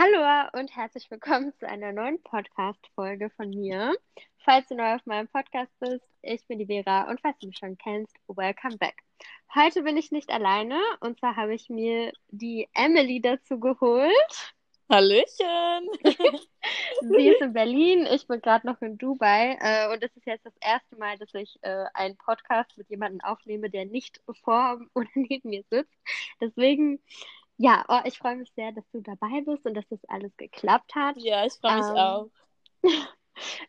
Hallo und herzlich willkommen zu einer neuen Podcast-Folge von mir. Falls du neu auf meinem Podcast bist, ich bin die Vera und falls du mich schon kennst, welcome back. Heute bin ich nicht alleine und zwar habe ich mir die Emily dazu geholt. Hallöchen! Sie ist in Berlin, ich bin gerade noch in Dubai äh, und es ist jetzt das erste Mal, dass ich äh, einen Podcast mit jemandem aufnehme, der nicht vor oder neben mir sitzt. Deswegen ja, oh, ich freue mich sehr, dass du dabei bist und dass das alles geklappt hat. Ja, ich freue mich ähm, auch.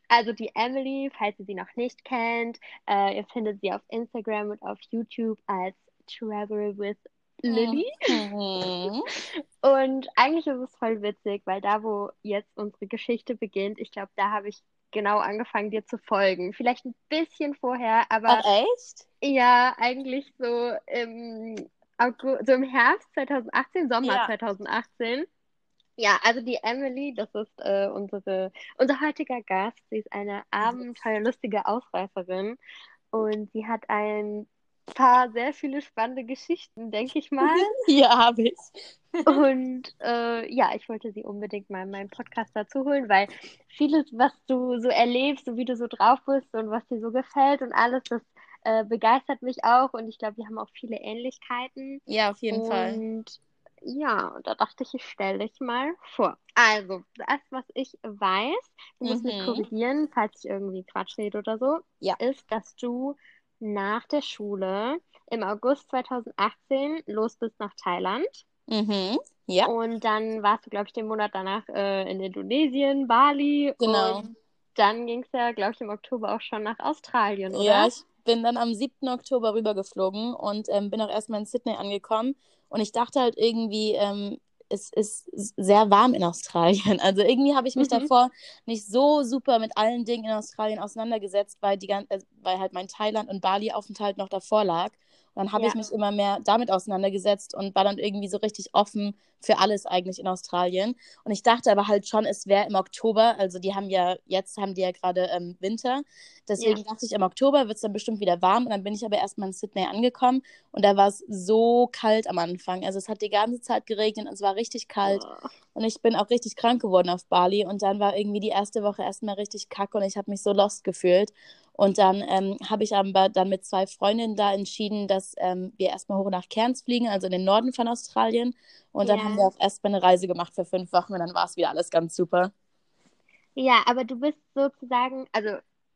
Also die Emily, falls ihr sie noch nicht kennt, äh, ihr findet sie auf Instagram und auf YouTube als Travel with Lily. Mhm. Und eigentlich ist es voll witzig, weil da, wo jetzt unsere Geschichte beginnt, ich glaube, da habe ich genau angefangen, dir zu folgen. Vielleicht ein bisschen vorher, aber. Ach, echt? Ja, eigentlich so im August, so im Herbst 2018, Sommer ja. 2018. Ja, also die Emily, das ist äh, unsere, unser heutiger Gast. Sie ist eine abenteuerlustige Ausreißerin und sie hat ein paar sehr viele spannende Geschichten, denke ich mal. ja, habe ich. und äh, ja, ich wollte sie unbedingt mal in meinen Podcast dazu holen, weil vieles, was du so erlebst, so wie du so drauf bist und was dir so gefällt und alles, das äh, begeistert mich auch und ich glaube, wir haben auch viele Ähnlichkeiten. Ja, auf jeden und, Fall. Und ja, da dachte ich, ich stelle dich mal vor. Also, das, was ich weiß, du musst mhm. mich korrigieren, falls ich irgendwie Quatsch rede oder so, ja. ist, dass du nach der Schule im August 2018 los bist nach Thailand. Mhm. Ja. Und dann warst du, glaube ich, den Monat danach äh, in Indonesien, Bali. Genau. Und dann ging es ja, glaube ich, im Oktober auch schon nach Australien, oder? Ja, ich bin dann am 7. Oktober rübergeflogen und ähm, bin auch erstmal in Sydney angekommen. Und ich dachte halt irgendwie, ähm, es ist sehr warm in Australien. Also irgendwie habe ich mich mhm. davor nicht so super mit allen Dingen in Australien auseinandergesetzt, weil, die, äh, weil halt mein Thailand- und Bali-Aufenthalt noch davor lag. Und dann habe ja. ich mich immer mehr damit auseinandergesetzt und war dann irgendwie so richtig offen für alles eigentlich in Australien. Und ich dachte aber halt schon, es wäre im Oktober, also die haben ja, jetzt haben die ja gerade ähm, Winter. Deswegen ja. dachte ich, im Oktober wird es dann bestimmt wieder warm. Und dann bin ich aber erstmal in Sydney angekommen und da war es so kalt am Anfang. Also es hat die ganze Zeit geregnet und es war richtig kalt. Oh. Und ich bin auch richtig krank geworden auf Bali. Und dann war irgendwie die erste Woche erstmal richtig kacke und ich habe mich so lost gefühlt. Und dann ähm, habe ich aber dann mit zwei Freundinnen da entschieden, dass ähm, wir erstmal hoch nach Cairns fliegen, also in den Norden von Australien. Und dann ja. haben wir auch erstmal eine Reise gemacht für fünf Wochen und dann war es wieder alles ganz super. Ja, aber du bist sozusagen, also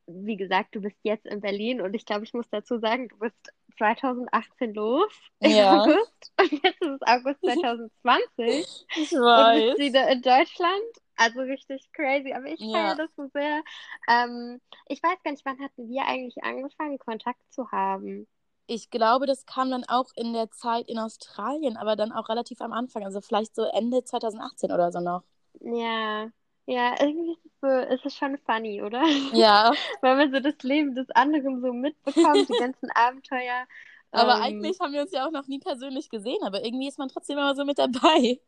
wie gesagt, du bist jetzt in Berlin und ich glaube, ich muss dazu sagen, du bist 2018 los ja. August und jetzt ist es August 2020 ich weiß. und bist wieder in Deutschland also richtig crazy, aber ich ja. feiere das so sehr. Ähm, ich weiß gar nicht, wann hatten wir eigentlich angefangen, Kontakt zu haben? Ich glaube, das kam dann auch in der Zeit in Australien, aber dann auch relativ am Anfang, also vielleicht so Ende 2018 oder so noch. Ja, ja, irgendwie ist es, so, ist es schon funny, oder? Ja. Weil man so das Leben des anderen so mitbekommt, die ganzen Abenteuer. Aber ähm, eigentlich haben wir uns ja auch noch nie persönlich gesehen, aber irgendwie ist man trotzdem immer so mit dabei.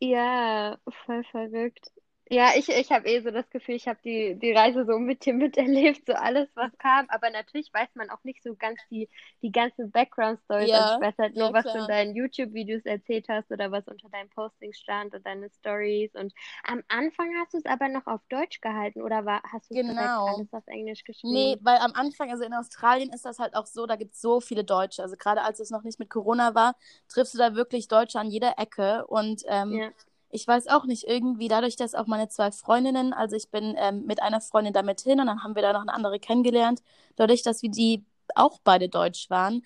Ja, voll verrückt. Ja, ich, ich habe eh so das Gefühl, ich habe die, die Reise so mit dir miterlebt, so alles, was kam. Aber natürlich weiß man auch nicht so ganz die, die ganzen Background-Stories. Ja, also ich weiß halt nur, ja, was klar. du in deinen YouTube-Videos erzählt hast oder was unter deinen Postings stand und deine Stories. Und am Anfang hast du es aber noch auf Deutsch gehalten oder war, hast du Genau. alles auf Englisch geschrieben? Nee, weil am Anfang, also in Australien ist das halt auch so, da gibt es so viele Deutsche. Also gerade als es noch nicht mit Corona war, triffst du da wirklich Deutsche an jeder Ecke. Und ähm, Ja. Ich weiß auch nicht, irgendwie dadurch, dass auch meine zwei Freundinnen, also ich bin ähm, mit einer Freundin damit hin und dann haben wir da noch eine andere kennengelernt, dadurch, dass wir die auch beide Deutsch waren,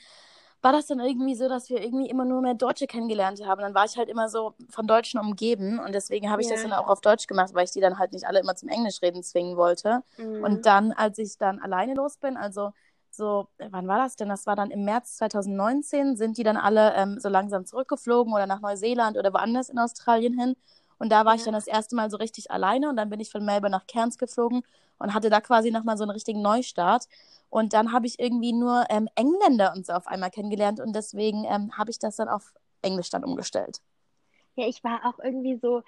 war das dann irgendwie so, dass wir irgendwie immer nur mehr Deutsche kennengelernt haben. Dann war ich halt immer so von Deutschen umgeben und deswegen habe ich das Ja. dann auch auf Deutsch gemacht, weil ich die dann halt nicht alle immer zum Englischreden zwingen wollte. Mhm. Und dann, als ich dann alleine los bin, also so, wann war das denn? Das war dann im März 2019, sind die dann alle ähm, so langsam zurückgeflogen oder nach Neuseeland oder woanders in Australien hin. Und da war ich Ja. dann das erste Mal so richtig alleine und dann bin ich von Melbourne nach Cairns geflogen und hatte da quasi nochmal so einen richtigen Neustart. Und dann habe ich irgendwie nur ähm, Engländer und so auf einmal kennengelernt und deswegen ähm, habe ich das dann auf Englisch dann umgestellt. Ja, ich war auch irgendwie so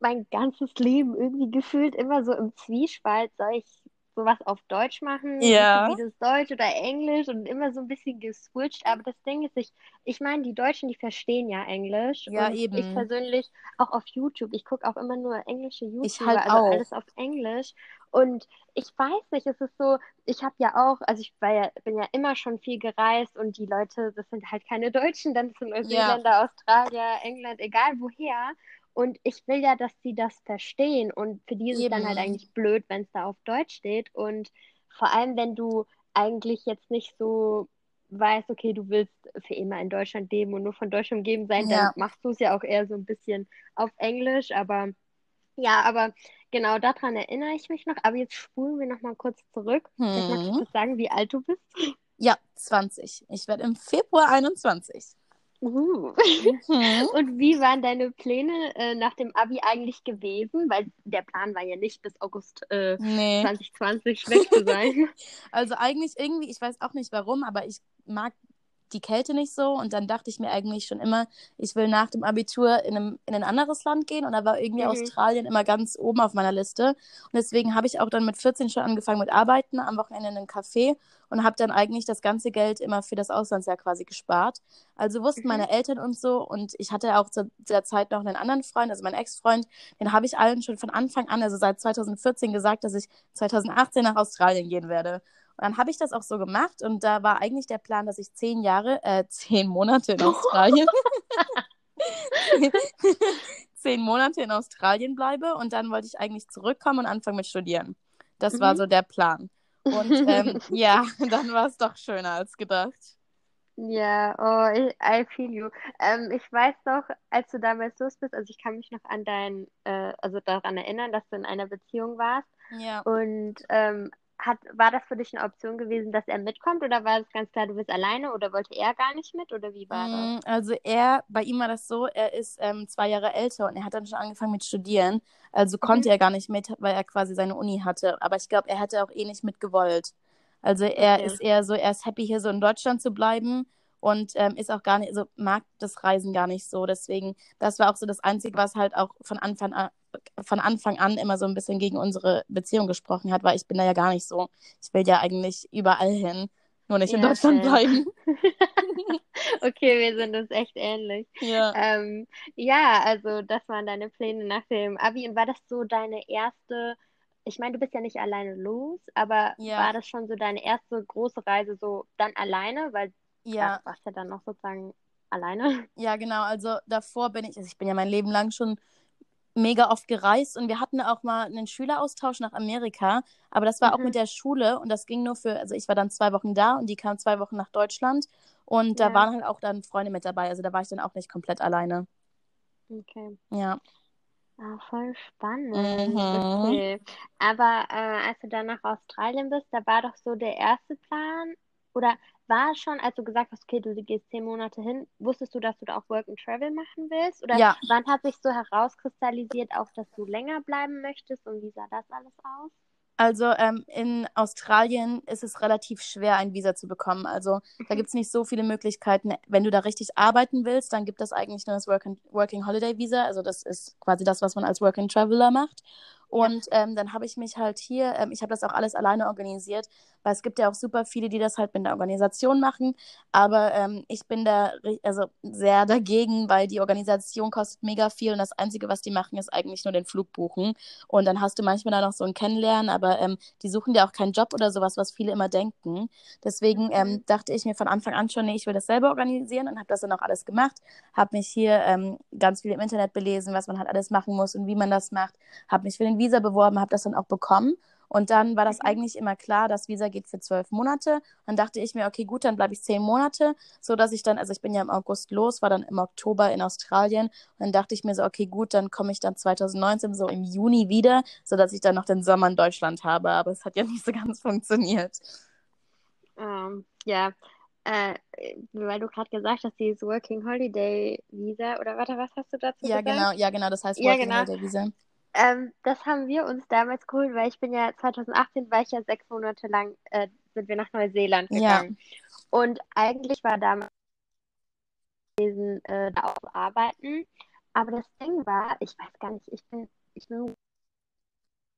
mein ganzes Leben irgendwie gefühlt immer so im Zwiespalt. Soll ich sowas auf Deutsch machen, Ja. wie das Deutsch oder Englisch und immer so ein bisschen geswitcht. Aber das Ding ist, ich, ich meine, die Deutschen, die verstehen ja Englisch. Ja, und eben. ich persönlich auch auf YouTube, ich gucke auch immer nur englische YouTuber, halt also auch. alles auf Englisch. Und ich weiß nicht, es ist so, ich habe ja auch, also ich war ja, bin ja immer schon viel gereist und die Leute, das sind halt keine Deutschen, dann sind Neuseeländer, Australier, England, egal woher. Und ich will ja, dass sie das verstehen. Und für die ist es dann halt eigentlich blöd, wenn es da auf Deutsch steht. Und vor allem, wenn du eigentlich jetzt nicht so weißt, okay, du willst für immer in Deutschland leben und nur von Deutsch umgeben sein, dann Ja. machst du es ja auch eher so ein bisschen auf Englisch. Aber ja, aber genau daran erinnere ich mich noch. Aber jetzt spulen wir nochmal kurz zurück. Vielleicht magst du Hm. sagen, wie alt du bist. Ja, 20. Ich werde im Februar 21. Uh. Mhm. Und wie waren deine Pläne äh, nach dem Abi eigentlich gewesen? Weil der Plan war ja nicht, bis August äh, Nee. 2020 weg zu sein. Also eigentlich irgendwie, ich weiß auch nicht warum, aber ich mag die Kälte nicht so und dann dachte ich mir eigentlich schon immer, ich will nach dem Abitur in, einem, in ein anderes Land gehen und da war irgendwie Mhm. Australien immer ganz oben auf meiner Liste und deswegen habe ich auch dann mit 14 schon angefangen mit Arbeiten, am Wochenende in einem Café und habe dann eigentlich das ganze Geld immer für das Auslandsjahr quasi gespart. Also wussten Mhm. meine Eltern und so und ich hatte auch zu der Zeit noch einen anderen Freund, also meinen Ex-Freund, den habe ich allen schon von Anfang an, also seit 2014 gesagt, dass ich 2018 nach Australien gehen werde. Und dann habe ich das auch so gemacht und da war eigentlich der Plan, dass ich zehn Jahre, äh, zehn Monate in Australien, zehn Monate in Australien bleibe und dann wollte ich eigentlich zurückkommen und anfangen mit Studieren. Das war Mhm. so der Plan. Und ähm, ja, dann war es doch schöner als gedacht. Ja, oh, ich, I feel you. Ähm, ich weiß noch, als du damals los bist, also ich kann mich noch an dein, äh, also daran erinnern, dass du in einer Beziehung warst. Ja. Und ähm, hat, war das für dich eine Option gewesen, dass er mitkommt oder war es ganz klar, du bist alleine oder wollte er gar nicht mit oder wie war das? Mm, Also er, bei ihm war das so, er ist ähm, zwei Jahre älter und er hat dann schon angefangen mit Studieren. Also konnte Mhm. er gar nicht mit, weil er quasi seine Uni hatte. Aber ich glaube, er hätte auch eh nicht mitgewollt. Also er Okay. ist eher so, er ist happy hier so in Deutschland zu bleiben und ähm, ist auch gar nicht, also mag das Reisen gar nicht so. Deswegen, das war auch so das Einzige, was halt auch von Anfang an, von Anfang an immer so ein bisschen gegen unsere Beziehung gesprochen hat, weil ich bin da ja gar nicht so. Ich will ja eigentlich überall hin, nur nicht in Ja, Deutschland same. bleiben. Okay, wir sind uns echt ähnlich. Ja. Ähm, ja, also das waren deine Pläne nach dem Abi. Und war das so deine erste, ich meine, du bist ja nicht alleine los, aber Ja. war das schon so deine erste große Reise so dann alleine? Weil Ja. du warst ja dann noch sozusagen alleine. Ja, genau. Also davor bin ich, also ich bin ja mein Leben lang schon mega oft gereist und wir hatten auch mal einen Schüleraustausch nach Amerika, aber das war auch Mhm. mit der Schule und das ging nur für, also ich war dann zwei Wochen da und die kamen zwei Wochen nach Deutschland und da Ja. waren halt auch dann Freunde mit dabei, also da war ich dann auch nicht komplett alleine. Okay. Ja. Ah, voll spannend. Mhm. Okay. Aber äh, als du dann nach Australien bist, da war doch so der erste Plan, oder war es schon, als du gesagt hast, okay, du gehst zehn Monate hin, wusstest du, dass du da auch Work and Travel machen willst? Oder Ja. wann hat sich so herauskristallisiert, auch dass du länger bleiben möchtest und wie sah das alles aus? Also ähm, in Australien ist es relativ schwer, ein Visa zu bekommen. Also da Mhm. gibt es nicht so viele Möglichkeiten. Wenn du da richtig arbeiten willst, dann gibt es eigentlich nur das Work and, Working Holiday Visa. Also das ist quasi das, was man als Work and Traveler macht. Und ähm, dann habe ich mich halt hier, ähm, ich habe das auch alles alleine organisiert, weil es gibt ja auch super viele, die das halt mit der Organisation machen. Aber ähm, ich bin da also sehr dagegen, weil die Organisation kostet mega viel und das Einzige, was die machen, ist eigentlich nur den Flug buchen. Und dann hast du manchmal da noch so ein Kennenlernen, aber ähm, die suchen dir auch keinen Job oder sowas, was viele immer denken. Deswegen ähm, Mhm. dachte ich mir von Anfang an schon, nee, ich will das selber organisieren und habe das dann auch alles gemacht. Habe mich hier ähm, ganz viel im Internet belesen, was man halt alles machen muss und wie man das macht. Habe mich für den Visa beworben, habe das dann auch bekommen. Und dann war das Mhm. eigentlich immer klar, das Visa geht für zwölf Monate. Dann dachte ich mir, okay, gut, dann bleibe ich zehn Monate, so dass ich dann, also ich bin ja im August los, war dann im Oktober in Australien. Und dann dachte ich mir so, okay, gut, dann komme ich dann 2019 so im Juni wieder, so dass ich dann noch den Sommer in Deutschland habe. Aber es hat ja nicht so ganz funktioniert. Ähm, ja, äh, weil du gerade gesagt hast, dieses Working Holiday Visa, oder warte, was hast du dazu Ja, gesagt? genau, ja, genau, das heißt Ja, Working genau. Holiday Visa. Ähm, das haben wir uns damals geholt, weil ich bin ja 2018 war ich ja sechs Monate lang, äh, sind wir nach Neuseeland Ja. gegangen. Und eigentlich war damals gewesen, äh, da auch arbeiten. Aber das Ding war, ich weiß gar nicht, ich bin, ich bin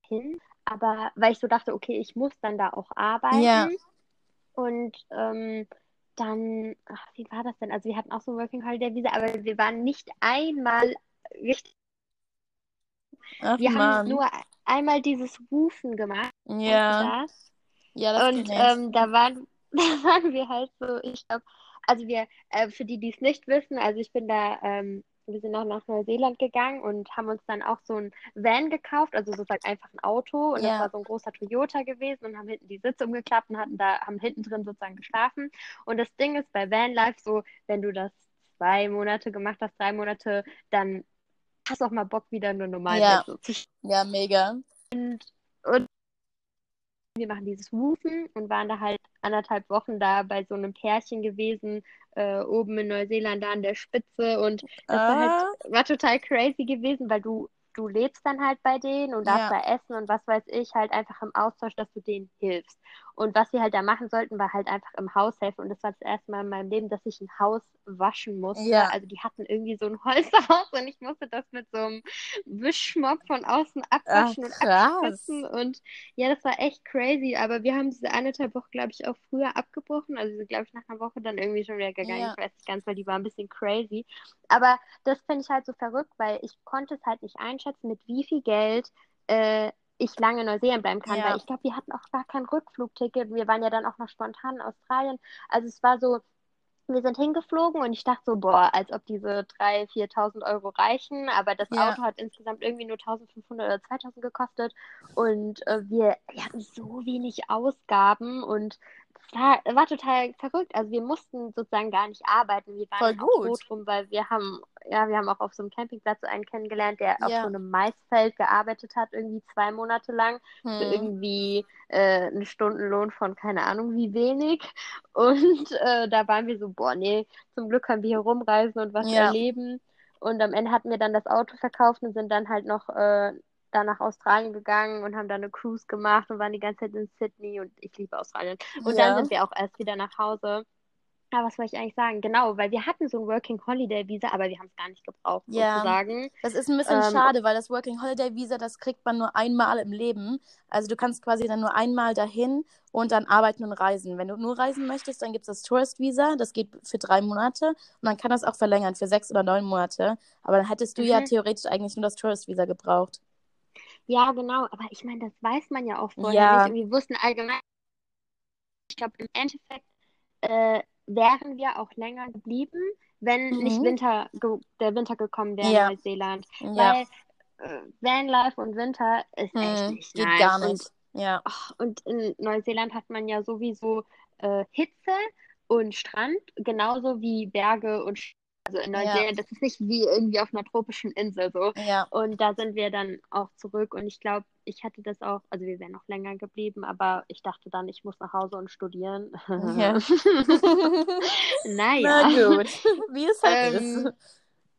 hin, aber weil ich so dachte, okay, ich muss dann da auch arbeiten. Ja. Und ähm, dann, ach, wie war das denn? Also wir hatten auch so ein Working Holiday Visa, aber wir waren nicht einmal richtig. Ach, Wir haben Mann. nur einmal dieses Rufen gemacht. Ja. das? Ja, das Und ähm, da waren, da waren wir halt so, ich glaube, also wir, äh, für die, die es nicht wissen, also ich bin da, ähm, wir sind auch nach Neuseeland gegangen und haben uns dann auch so ein Van gekauft, also sozusagen einfach ein Auto und das Ja. war so ein großer Toyota gewesen und haben hinten die Sitze umgeklappt und hatten da, haben hinten drin sozusagen geschlafen. Und das Ding ist bei Vanlife so, wenn du das zwei Monate gemacht hast, drei Monate, dann hast du auch mal Bock, wieder eine normale Ja. so zu Ja, mega. und wir machen dieses Woofen und waren da halt anderthalb Wochen da bei so einem Pärchen gewesen, äh, oben in Neuseeland da an der Spitze und das war Ah. halt, war total crazy gewesen, weil du, du lebst dann halt bei denen und darfst Ja. da essen und was weiß ich, halt einfach im Austausch, dass du denen hilfst. Und was wir halt da machen sollten, war halt einfach im Haus helfen und das war das erste Mal in meinem Leben, dass ich ein Haus waschen musste. Ja. Also die hatten irgendwie so ein Holzhaus und ich musste das mit so einem Wischmopp von außen abwaschen und krass. abspritzen und ja, das war echt crazy, aber wir haben diese anderthalb Woche, glaube ich, auch früher abgebrochen. Also, sind, glaube ich, nach einer Woche dann irgendwie schon wieder gegangen. Ja. Ich weiß nicht ganz, weil die war ein bisschen crazy. Aber das finde ich halt so verrückt, weil ich konnte es halt nicht einschätzen, mit wie viel Geld äh, ich lange in Neuseeland bleiben kann, Ja. weil ich glaube, wir hatten auch gar kein Rückflugticket. Wir waren ja dann auch noch spontan in Australien. Also, es war so. Wir sind hingeflogen und ich dachte so, boah, als ob diese 3.000, 4.000 Euro reichen, aber das Ja. Auto hat insgesamt irgendwie nur 1.500 oder 2.000 gekostet und äh, wir, wir hatten so wenig Ausgaben und war, war total verrückt. Also wir mussten sozusagen gar nicht arbeiten. Wir waren Voll auch froh gut. drum, weil wir haben, ja, wir haben auch auf so einem Campingplatz einen kennengelernt, der auf Ja. so einem Maisfeld gearbeitet hat, irgendwie zwei Monate lang für Hm. irgendwie äh, einen Stundenlohn von keine Ahnung wie wenig. Und äh, da waren wir so, boah, nee, zum Glück können wir hier rumreisen und was Ja. erleben. Und am Ende hatten wir dann das Auto verkauft und sind dann halt noch äh, da nach Australien gegangen und haben da eine Cruise gemacht und waren die ganze Zeit in Sydney und ich liebe Australien. Und Ja. dann sind wir auch erst wieder nach Hause. Aber was wollte ich eigentlich sagen? Genau, weil wir hatten so ein Working Holiday Visa, aber wir haben es gar nicht gebraucht, Ja. sozusagen. Das ist ein bisschen Ähm, schade, weil das Working Holiday Visa, das kriegt man nur einmal im Leben. Also du kannst quasi dann nur einmal dahin und dann arbeiten und reisen. Wenn du nur reisen möchtest, dann gibt es das Tourist Visa, das geht für drei Monate und man kann das auch verlängern für sechs oder neun Monate. Aber dann hättest du ja Mhm. theoretisch eigentlich nur das Tourist Visa gebraucht. Ja, genau, aber ich meine, das weiß man ja auch vorher Ja. nicht. Und wir wussten allgemein, ich glaube, im Endeffekt äh, wären wir auch länger geblieben, wenn nicht Mhm. Winter ge der Winter gekommen wäre Ja. in Neuseeland. Ja, Weil äh, Vanlife und Winter ist echt hm, nicht geht nice. gar Und nicht. Ja, Ach, und in Neuseeland hat man ja sowieso äh, Hitze und Strand, genauso wie Berge und Sch also in Ja. Neuseeland, das ist nicht wie irgendwie auf einer tropischen Insel so. ja, Und da sind wir dann auch zurück und ich glaube, ich hatte das auch, also wir wären noch länger geblieben, aber ich dachte dann, ich muss nach Hause und studieren. ja. Naja. Na gut, wie es halt Ähm, ist.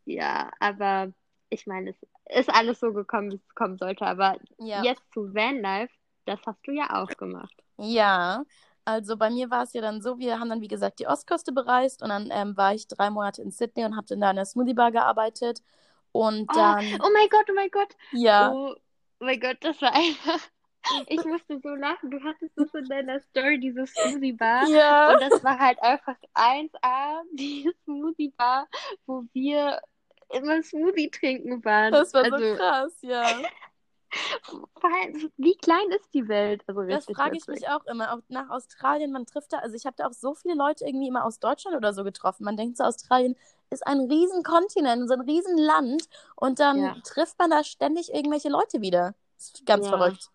Ja, aber ich meine, es ist alles so gekommen, wie es kommen sollte. Aber Ja. jetzt zu Vanlife, das hast du ja auch gemacht. Ja, also bei mir war es ja dann so, wir haben dann wie gesagt die Ostküste bereist und dann ähm, war ich drei Monate in Sydney und habe dann da in der Smoothie Bar gearbeitet und Oh, dann, oh mein Gott, oh mein Gott. ja, Oh mein Gott, das war einfach. Ich musste so lachen. Du hattest das in deiner Story, diese Smoothie Bar. ja, Und das war halt einfach 1A, die Smoothie Bar, wo wir immer Smoothie trinken waren. das war so also, krass, ja. Wie klein ist die Welt? Also Das frage ich mich auch immer. Auch nach Australien, man trifft da, also ich habe da auch so viele Leute irgendwie immer aus Deutschland oder so getroffen. Man denkt so, Australien ist ein riesen Kontinent, so ein riesen Land und dann Ja. trifft man da ständig irgendwelche Leute wieder. Das ist ganz Ja. verrückt.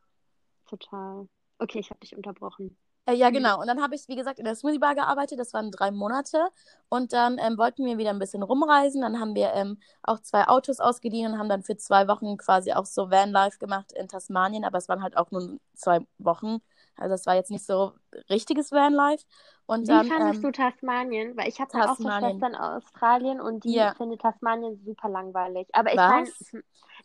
Total. Okay, ich habe dich unterbrochen. Äh, ja, Mhm. genau. Und dann habe ich, wie gesagt, in der Smoothie Bar gearbeitet. Das waren drei Monate. Und dann ähm, wollten wir wieder ein bisschen rumreisen. Dann haben wir ähm, auch zwei Autos ausgeliehen und haben dann für zwei Wochen quasi auch so Vanlife gemacht in Tasmanien. Aber es waren halt auch nur zwei Wochen. Also es war jetzt nicht so richtiges Vanlife. Und Wie dann, fandest ähm, du Tasmanien? Weil ich habe halt auch. Schwestern aus Australien und die Ja. finden Tasmanien super langweilig. Aber ich Was?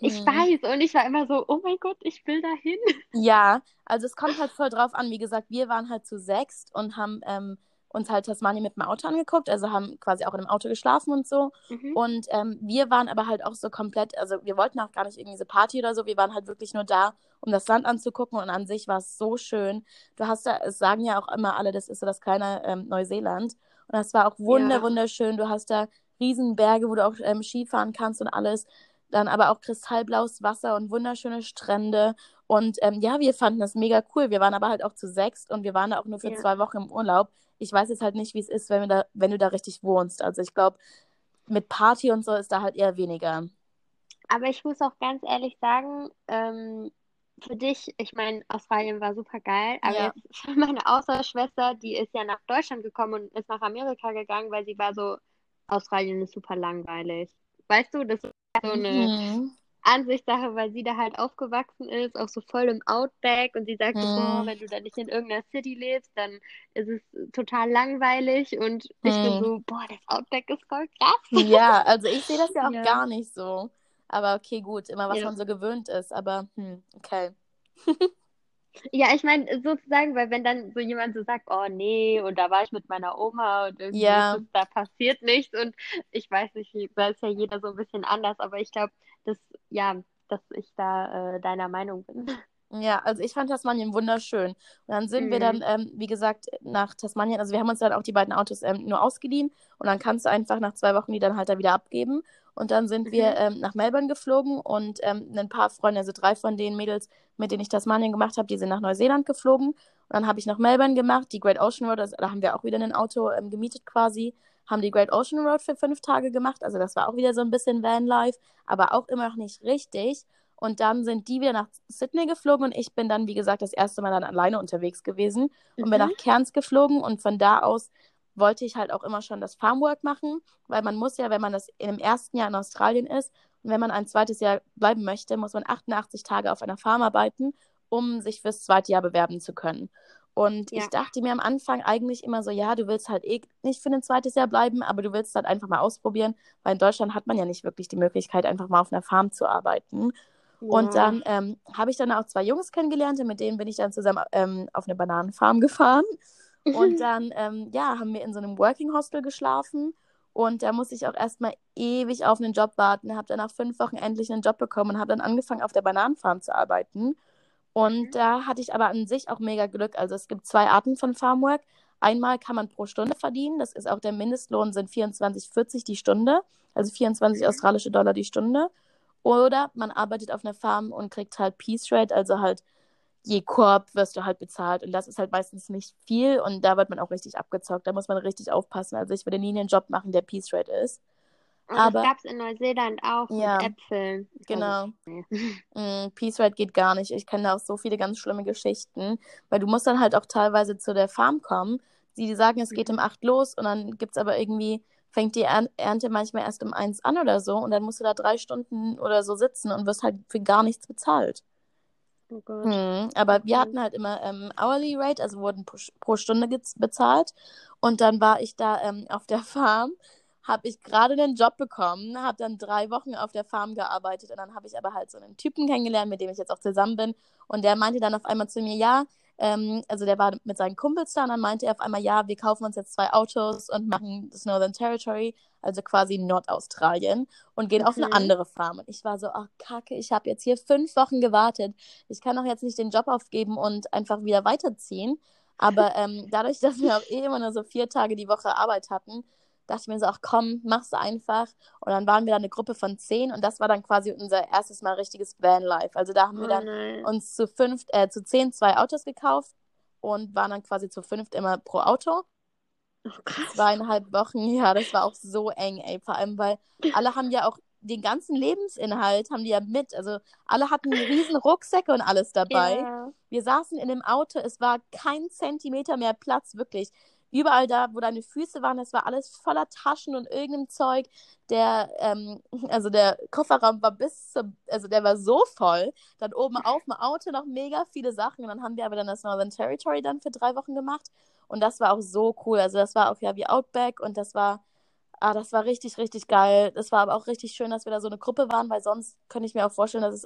Ich Hm. weiß und ich war immer so, oh mein Gott, ich will dahin. Ja, also es kommt halt voll drauf an. Wie gesagt, wir waren halt zu sechst und haben ähm, uns halt Tasmanien mit dem Auto angeguckt, also haben quasi auch in dem Auto geschlafen und so. Mhm. Und ähm, wir waren aber halt auch so komplett, also wir wollten auch gar nicht irgendwie diese Party oder so, wir waren halt wirklich nur da, um das Land anzugucken und an sich war es so schön. Du hast da, es sagen ja auch immer alle, das ist so das kleine ähm, Neuseeland. Und das war auch wunder, ja. wunderschön. Du hast da Riesenberge, wo du auch ähm, Skifahren kannst und alles. Dann aber auch kristallblaues Wasser und wunderschöne Strände. Und ähm, ja, wir fanden das mega cool. Wir waren aber halt auch zu sechs und wir waren da auch nur für ja. zwei Wochen im Urlaub. Ich weiß jetzt halt nicht, wie es ist, wenn, wir da, wenn du da richtig wohnst. Also ich glaube, mit Party und so ist da halt eher weniger. Aber ich muss auch ganz ehrlich sagen, ähm, für dich, ich meine, Australien war super geil, aber ja. jetzt für meine Außerschwester, die ist ja nach Deutschland gekommen und ist nach Amerika gegangen, weil sie war so, Australien ist super langweilig. Weißt du, das ist so eine mhm. Ansichtssache, weil sie da halt aufgewachsen ist, auch so voll im Outback und sie sagt, mhm. boah, wenn du da nicht in irgendeiner City lebst, dann ist es total langweilig und ich bin mhm. so, boah, das Outback ist voll krass. Ja, also ich sehe das ja auch ja. gar nicht so. Aber okay, gut, immer was ja. man so gewöhnt ist, aber hm, okay. Ja, ich meine, sozusagen, weil wenn dann so jemand so sagt, oh nee, und da war ich mit meiner Oma und irgendwie ja. ist, da passiert nichts und ich weiß nicht, da ist ja jeder so ein bisschen anders, aber ich glaube, dass, ja, dass ich da äh, deiner Meinung bin. Ja, also ich fand Tasmanien wunderschön. Und dann sind mhm. wir dann, ähm, wie gesagt, nach Tasmanien, also wir haben uns dann auch die beiden Autos ähm, nur ausgeliehen und dann kannst du einfach nach zwei Wochen die dann halt da wieder abgeben. Und dann sind mhm. wir ähm, nach Melbourne geflogen und ähm, ein paar Freunde, also drei von den Mädels, mit denen ich Tasmanien gemacht habe, die sind nach Neuseeland geflogen. Und dann habe ich nach Melbourne gemacht, die Great Ocean Road, also, da haben wir auch wieder ein Auto ähm, gemietet quasi, haben die Great Ocean Road für fünf Tage gemacht. Also das war auch wieder so ein bisschen Vanlife, aber auch immer noch nicht richtig. Und dann sind die wieder nach Sydney geflogen und ich bin dann, wie gesagt, das erste Mal dann alleine unterwegs gewesen und mhm. bin nach Cairns geflogen und von da aus wollte ich halt auch immer schon das Farmwork machen, weil man muss ja, wenn man das dem ersten Jahr in Australien ist und wenn man ein zweites Jahr bleiben möchte, muss man 88 Tage auf einer Farm arbeiten, um sich fürs zweite Jahr bewerben zu können. Und ja. ich dachte mir am Anfang eigentlich immer so, ja, du willst halt eh nicht für ein zweites Jahr bleiben, aber du willst halt einfach mal ausprobieren, weil in Deutschland hat man ja nicht wirklich die Möglichkeit, einfach mal auf einer Farm zu arbeiten. Ja. Und dann ähm, habe ich dann auch zwei Jungs kennengelernt und mit denen bin ich dann zusammen ähm, auf eine Bananenfarm gefahren. Und dann, ähm, ja, haben wir in so einem Working Hostel geschlafen. Und da musste ich auch erstmal ewig auf einen Job warten. Habe dann nach fünf Wochen endlich einen Job bekommen und habe dann angefangen, auf der Bananenfarm zu arbeiten. Und mhm. da hatte ich aber an sich auch mega Glück. Also es gibt zwei Arten von Farmwork. Einmal kann man pro Stunde verdienen. Das ist auch der Mindestlohn, sind 24,40 die Stunde. Also 24 mhm. australische Dollar die Stunde. Oder man arbeitet auf einer Farm und kriegt halt Piece Rate, also halt je Korb wirst du halt bezahlt. Und das ist halt meistens nicht viel und da wird man auch richtig abgezockt. Da muss man richtig aufpassen. Also ich würde nie einen Job machen, der Peace Rate ist. Und Aber, das gab es in Neuseeland auch ja, mit Äpfeln. Genau. mm, Peace Rate geht gar nicht. Ich kenne da auch so viele ganz schlimme Geschichten, weil du musst dann halt auch teilweise zu der Farm kommen. Sie sagen, es geht um acht los und dann gibt es aber irgendwie, fängt die Ernte manchmal erst um eins an oder so und dann musst du da drei Stunden oder so sitzen und wirst halt für gar nichts bezahlt. Oh Gott. Hm, aber wir hatten halt immer ähm, Hourly Rate, also wurden pro, pro Stunde bezahlt. Und dann war ich da ähm, auf der Farm, habe ich gerade den Job bekommen, habe dann drei Wochen auf der Farm gearbeitet und dann habe ich aber halt so einen Typen kennengelernt, mit dem ich jetzt auch zusammen bin. Und der meinte dann auf einmal zu mir, ja, ähm, also der war mit seinen Kumpels da und dann meinte er auf einmal, ja, wir kaufen uns jetzt zwei Autos und machen das Northern Territory, also quasi Nordaustralien und gehen okay. auf eine andere Farm. Und ich war so, ach kacke, ich habe jetzt hier fünf Wochen gewartet. Ich kann doch jetzt nicht den Job aufgeben und einfach wieder weiterziehen. Aber ähm, dadurch, dass wir auch eh immer nur so vier Tage die Woche Arbeit hatten, dachte ich mir so, ach komm, mach's einfach. Und dann waren wir dann eine Gruppe von zehn und das war dann quasi unser erstes Mal richtiges Vanlife. Also da haben wir dann oh uns zu fünf, äh, zu zehn zwei Autos gekauft und waren dann quasi zu fünft immer pro Auto. Oh Zweieinhalb Wochen, ja, das war auch so eng, ey. Vor allem, weil alle haben ja auch den ganzen Lebensinhalt haben die ja mit. Also alle hatten riesen Rucksäcke und alles dabei. Yeah. Wir saßen in dem Auto, es war kein Zentimeter mehr Platz, wirklich überall da, wo deine Füße waren, das war alles voller Taschen und irgendeinem Zeug. Der, ähm, also der Kofferraum war bis zum, also der war so voll. Dann oben auf dem Auto noch mega viele Sachen. Und dann haben wir aber dann das Northern Territory dann für drei Wochen gemacht. Und das war auch so cool. Also das war auch ja wie Outback und das war, ah, das war richtig, richtig geil. Das war aber auch richtig schön, dass wir da so eine Gruppe waren, weil sonst könnte ich mir auch vorstellen, dass es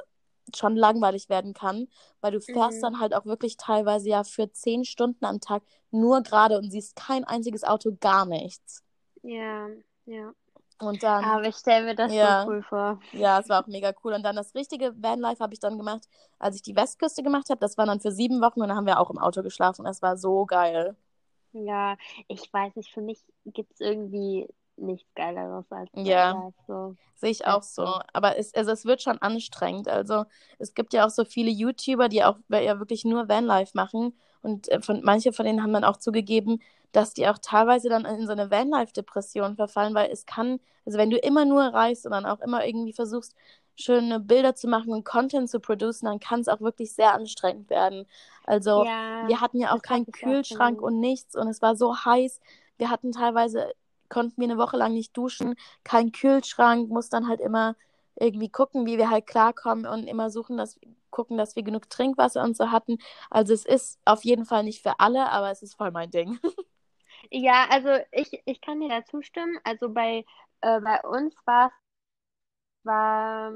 schon langweilig werden kann, weil du fährst Mhm. dann halt auch wirklich teilweise ja für zehn Stunden am Tag nur gerade und siehst kein einziges Auto, gar nichts. Ja, ja. Und dann, Aber ich stelle mir das Ja. so cool vor. ja, es war auch mega cool. Und dann das richtige Vanlife habe ich dann gemacht, als ich die Westküste gemacht habe. Das war dann für sieben Wochen und dann haben wir auch im Auto geschlafen. Das war so geil. Ja, ich weiß nicht, für mich gibt es irgendwie nichts Geileres als Ja. So. Sehe ich auch so. Aber es, also es wird schon anstrengend. Also es gibt ja auch so viele YouTuber, die auch ja wirklich nur Vanlife machen. Und äh, von, manche von denen haben dann auch zugegeben, dass die auch teilweise dann in so eine Vanlife-Depression verfallen, weil es kann, also wenn du immer nur reist und dann auch immer irgendwie versuchst, schöne Bilder zu machen und Content zu producen, dann kann es auch wirklich sehr anstrengend werden. Also Ja, wir hatten ja auch keinen auch Kühlschrank gemerkt. und nichts und es war so heiß. Wir hatten teilweise, konnten wir eine Woche lang nicht duschen, kein Kühlschrank, muss dann halt immer irgendwie gucken, wie wir halt klarkommen und immer suchen, dass gucken, dass wir genug Trinkwasser und so hatten. Also es ist auf jeden Fall nicht für alle, aber es ist voll mein Ding. Ja, also ich, ich kann dir da zustimmen. Also bei, äh, bei uns war war,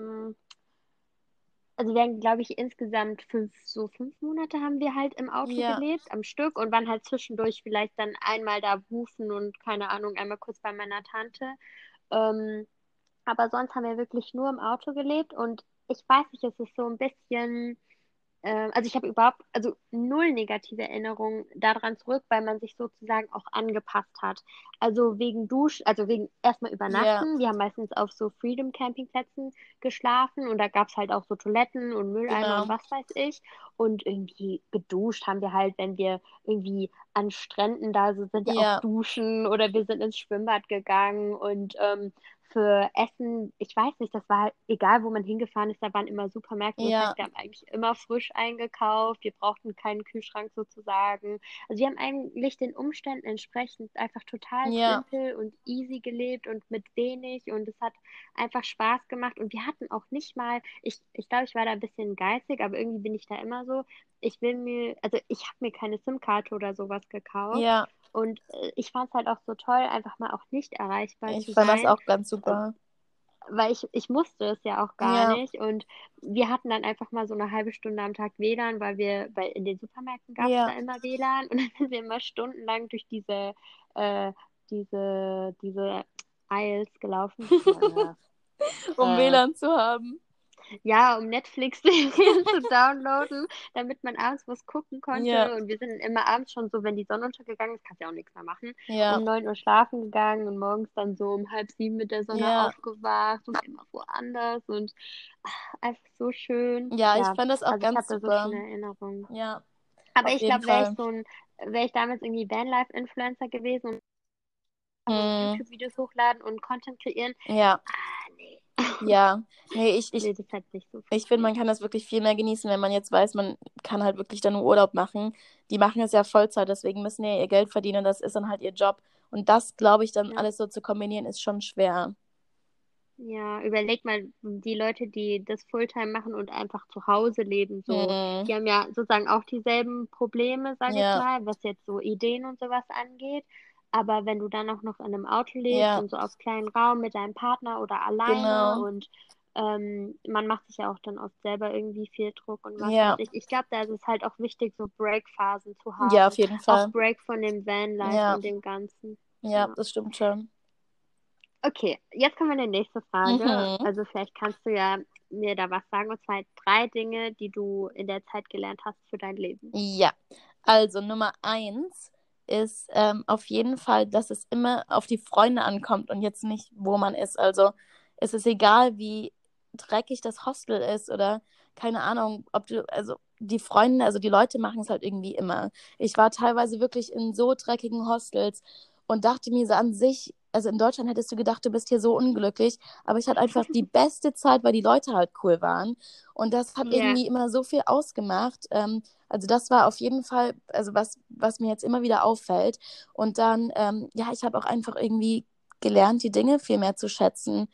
also wir haben, glaube ich, insgesamt fünf, so fünf Monate haben wir halt im Auto Ja. gelebt, am Stück und waren halt zwischendurch vielleicht dann einmal da buchen und keine Ahnung, einmal kurz bei meiner Tante. Ähm, aber sonst haben wir wirklich nur im Auto gelebt und ich weiß nicht, es ist so ein bisschen, ähm, also ich habe überhaupt, also null negative Erinnerungen daran zurück, weil man sich sozusagen auch angepasst hat. Also wegen Dusch, also wegen erstmal übernachten. Wir haben meistens auf so Freedom Campingplätzen geschlafen und da gab es halt auch so Toiletten und Mülleimer Genau. und was weiß ich. Und irgendwie geduscht haben wir halt, wenn wir irgendwie an Stränden da so sind, ja Ja. auch duschen oder wir sind ins Schwimmbad gegangen und ähm, für Essen, ich weiß nicht, das war halt, egal wo man hingefahren ist, da waren immer Supermärkte. Ja. wir haben eigentlich immer frisch eingekauft. Wir brauchten keinen Kühlschrank sozusagen. Also wir haben eigentlich den Umständen entsprechend einfach total Ja. simpel und easy gelebt und mit wenig und es hat einfach Spaß gemacht und wir hatten auch nicht mal, ich, ich glaube, ich war da ein bisschen geizig, aber irgendwie bin ich da immer so. Ich will mir, also ich habe mir keine SIM-Karte oder sowas gekauft Ja, und äh, ich fand es halt auch so toll, einfach mal auch nicht erreichbar ich zu fand das sein auch ganz super. weil ich, ich musste es ja auch gar Ja. nicht. Und wir hatten dann einfach mal so eine halbe Stunde am Tag WLAN, weil wir, weil in den Supermärkten gab es Ja. da immer WLAN und dann sind wir immer stundenlang durch diese, äh, diese, diese Aisles gelaufen. Um Äh, WLAN zu haben. Ja, um Netflix-Serien zu downloaden, damit man abends was gucken konnte. Ja. Und wir sind immer abends schon so, wenn die Sonne untergegangen ist, kannst du ja auch nichts mehr machen, Ja. um 9 Uhr schlafen gegangen und morgens dann so um halb sieben mit der Sonne Ja. aufgewacht und immer woanders und ach, einfach so schön. Ja, ich fand das auch also ich habe ganz da so super. schöne Erinnerungen. Ja, Aber ich glaube, wäre ich so ein, wäre ich damals irgendwie Vanlife-Influencer gewesen und Hm. YouTube-Videos hochladen und Content kreieren, Ja, ah. Ja. Nee, ich, ich, Nee, so ich finde, man kann das wirklich viel mehr genießen, wenn man jetzt weiß, man kann halt wirklich dann nur Urlaub machen. Die machen es ja Vollzeit, deswegen müssen ja ihr Geld verdienen. Das ist dann halt ihr Job. Und das, glaube ich, dann Ja. alles so zu kombinieren, ist schon schwer. Ja, überleg mal, die Leute, die das Fulltime machen und einfach zu Hause leben, so, Hm. die haben ja sozusagen auch dieselben Probleme, sag ich Ja. mal, was jetzt so Ideen und sowas angeht. Aber wenn du dann auch noch in einem Auto lebst Ja, und so auf kleinen Raum mit deinem Partner oder alleine genau. und ähm, man macht sich ja auch dann oft selber irgendwie viel Druck und was Ja, ich. Ich glaube, da ist es halt auch wichtig, so Breakphasen zu ja, auf haben. jeden Auch Fall. Break von dem Vanlife Ja, und dem Ganzen. ja, Ja. das stimmt schon. Okay, jetzt kommen wir in die nächste Frage. Mhm. Also vielleicht kannst du ja mir da was sagen, und zwar drei Dinge, die du in der Zeit gelernt hast für dein Leben. Ja, also Nummer eins ist ähm, auf jeden Fall, dass es immer auf die Freunde ankommt und jetzt nicht, wo man ist. Also es ist egal, wie dreckig das Hostel ist oder keine Ahnung, ob du, also die Freunde, also die Leute machen es halt irgendwie immer. Ich war teilweise wirklich in so dreckigen Hostels und dachte mir so an sich, also in Deutschland hättest du gedacht, du bist hier so unglücklich, aber ich hatte einfach die beste Zeit, weil die Leute halt cool waren. Und das hat Ja, irgendwie immer so viel ausgemacht. Ähm, also das war auf jeden Fall, also was, was mir jetzt immer wieder auffällt. Und dann, ähm, ja, ich habe auch einfach irgendwie gelernt, die Dinge viel mehr zu schätzen,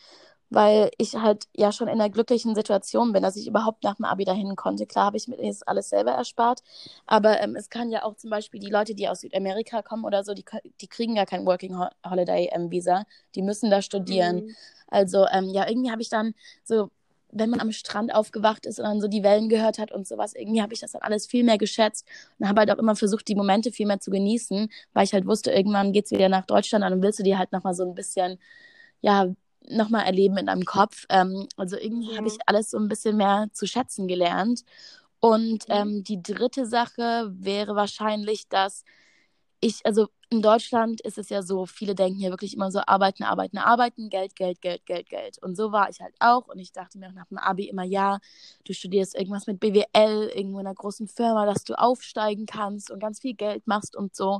weil ich halt ja schon in einer glücklichen Situation bin, dass ich überhaupt nach dem Abi dahin konnte. Klar habe ich mir das alles selber erspart, aber ähm, es kann ja auch zum Beispiel die Leute, die aus Südamerika kommen oder so, die, die kriegen ja kein Working Ho Holiday ähm, Visa, die müssen da studieren. mhm. Also ähm, ja, irgendwie habe ich dann so wenn man am Strand aufgewacht ist und dann so die Wellen gehört hat und sowas, irgendwie habe ich das dann alles viel mehr geschätzt und habe halt auch immer versucht, die Momente viel mehr zu genießen, weil ich halt wusste, irgendwann geht's wieder nach Deutschland und dann willst du dir halt nochmal so ein bisschen, ja, nochmal erleben in deinem Kopf. Ähm, also irgendwie ja. habe ich alles so ein bisschen mehr zu schätzen gelernt. Und mhm. ähm, die dritte Sache wäre wahrscheinlich, dass ich, also in Deutschland ist es ja so, viele denken hier wirklich immer so, arbeiten, arbeiten, arbeiten, Geld, Geld, Geld, Geld, Geld. Und so war ich halt auch. Und ich dachte mir nach dem Abi immer, ja, du studierst irgendwas mit BWL, irgendwo in einer großen Firma, dass du aufsteigen kannst und ganz viel Geld machst und so.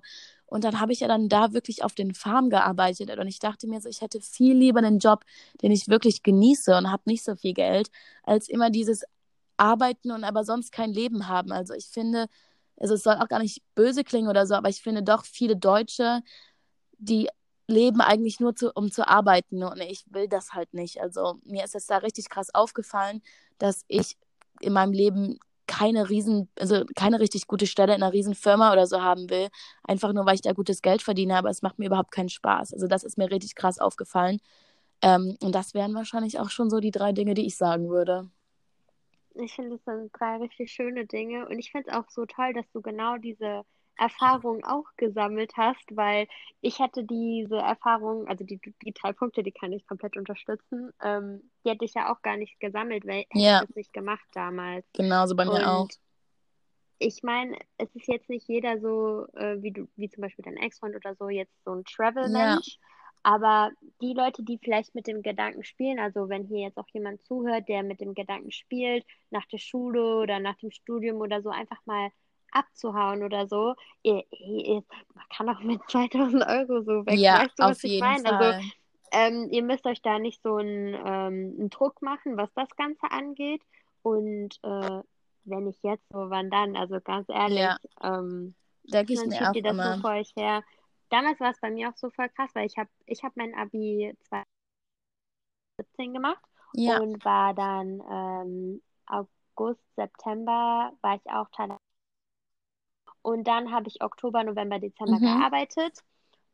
Und dann habe ich ja dann da wirklich auf den Farm gearbeitet. Und ich dachte mir so, ich hätte viel lieber einen Job, den ich wirklich genieße und habe nicht so viel Geld, als immer dieses Arbeiten und aber sonst kein Leben haben. Also ich finde, also es soll auch gar nicht böse klingen oder so, aber ich finde doch viele Deutsche, die leben eigentlich nur zu, um zu arbeiten und ich will das halt nicht. Also mir ist es da richtig krass aufgefallen, dass ich in meinem Leben keine riesen, also keine richtig gute Stelle in einer riesen Firma oder so haben will, einfach nur weil ich da gutes Geld verdiene, aber es macht mir überhaupt keinen Spaß. Also das ist mir richtig krass aufgefallen. Ähm, und das wären wahrscheinlich auch schon so die drei Dinge, die ich sagen würde. Ich finde, das sind drei richtig schöne Dinge. Und ich finde es auch so toll, dass du genau diese Erfahrung auch gesammelt hast, weil ich hatte diese Erfahrung, also die, die drei Punkte, die kann ich komplett unterstützen, ähm, die hätte ich ja auch gar nicht gesammelt, weil ich ja. das nicht gemacht damals. Genauso bei mir Und auch. Ich meine, es ist jetzt nicht jeder so, äh, wie du, wie zum Beispiel dein Ex-Freund oder so, jetzt so ein Travel-Mensch. Ja. Aber die Leute, die vielleicht mit dem Gedanken spielen, also wenn hier jetzt auch jemand zuhört, der mit dem Gedanken spielt, nach der Schule oder nach dem Studium oder so einfach mal abzuhauen oder so, ihr, ihr, man kann auch mit 2000 Euro so weg. Ja, weißt du, auf jeden also, Fall. Also, ähm, ihr müsst euch da nicht so einen, ähm, einen Druck machen, was das Ganze angeht. Und äh, wenn nicht jetzt, so wann dann? Also ganz ehrlich, ja. ähm, denke ich mir auch ihr das immer. so vor euch her damals war es bei mir auch so voll krass, weil ich habe ich hab mein Abi 2017 gemacht ja. und war dann ähm, August, September war ich auch Teil. Und dann habe ich Oktober, November, Dezember mhm. gearbeitet,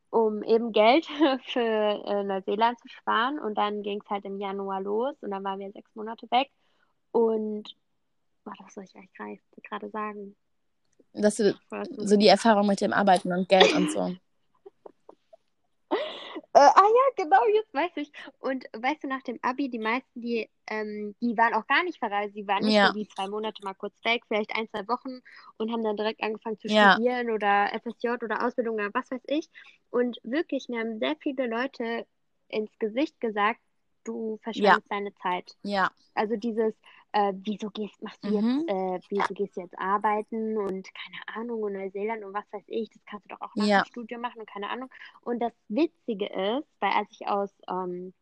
um eben Geld für äh, Neuseeland zu sparen. Und dann ging es halt im Januar los und dann waren wir sechs Monate weg. Und oh, was soll ich eigentlich gerade sagen? Dass du so die Erfahrung mit dem Arbeiten und Geld und so. Äh, ah ja, genau, jetzt weiß ich. Und weißt du, nach dem Abi, die meisten, die, ähm, die waren auch gar nicht verreist. Die waren nicht ja. wie zwei Monate mal kurz weg, vielleicht ein, zwei Wochen und haben dann direkt angefangen zu ja. studieren oder FSJ oder Ausbildung oder was weiß ich. Und wirklich, mir haben sehr viele Leute ins Gesicht gesagt, du verschwendest ja. deine Zeit. Ja. Also dieses, äh, wieso gehst, machst du mhm. jetzt, äh, wieso gehst du jetzt arbeiten und keine Ahnung und Neuseeland und was weiß ich, das kannst du doch auch nach dem Studium machen und keine Ahnung. Und das Witzige ist, weil als ich aus ähm,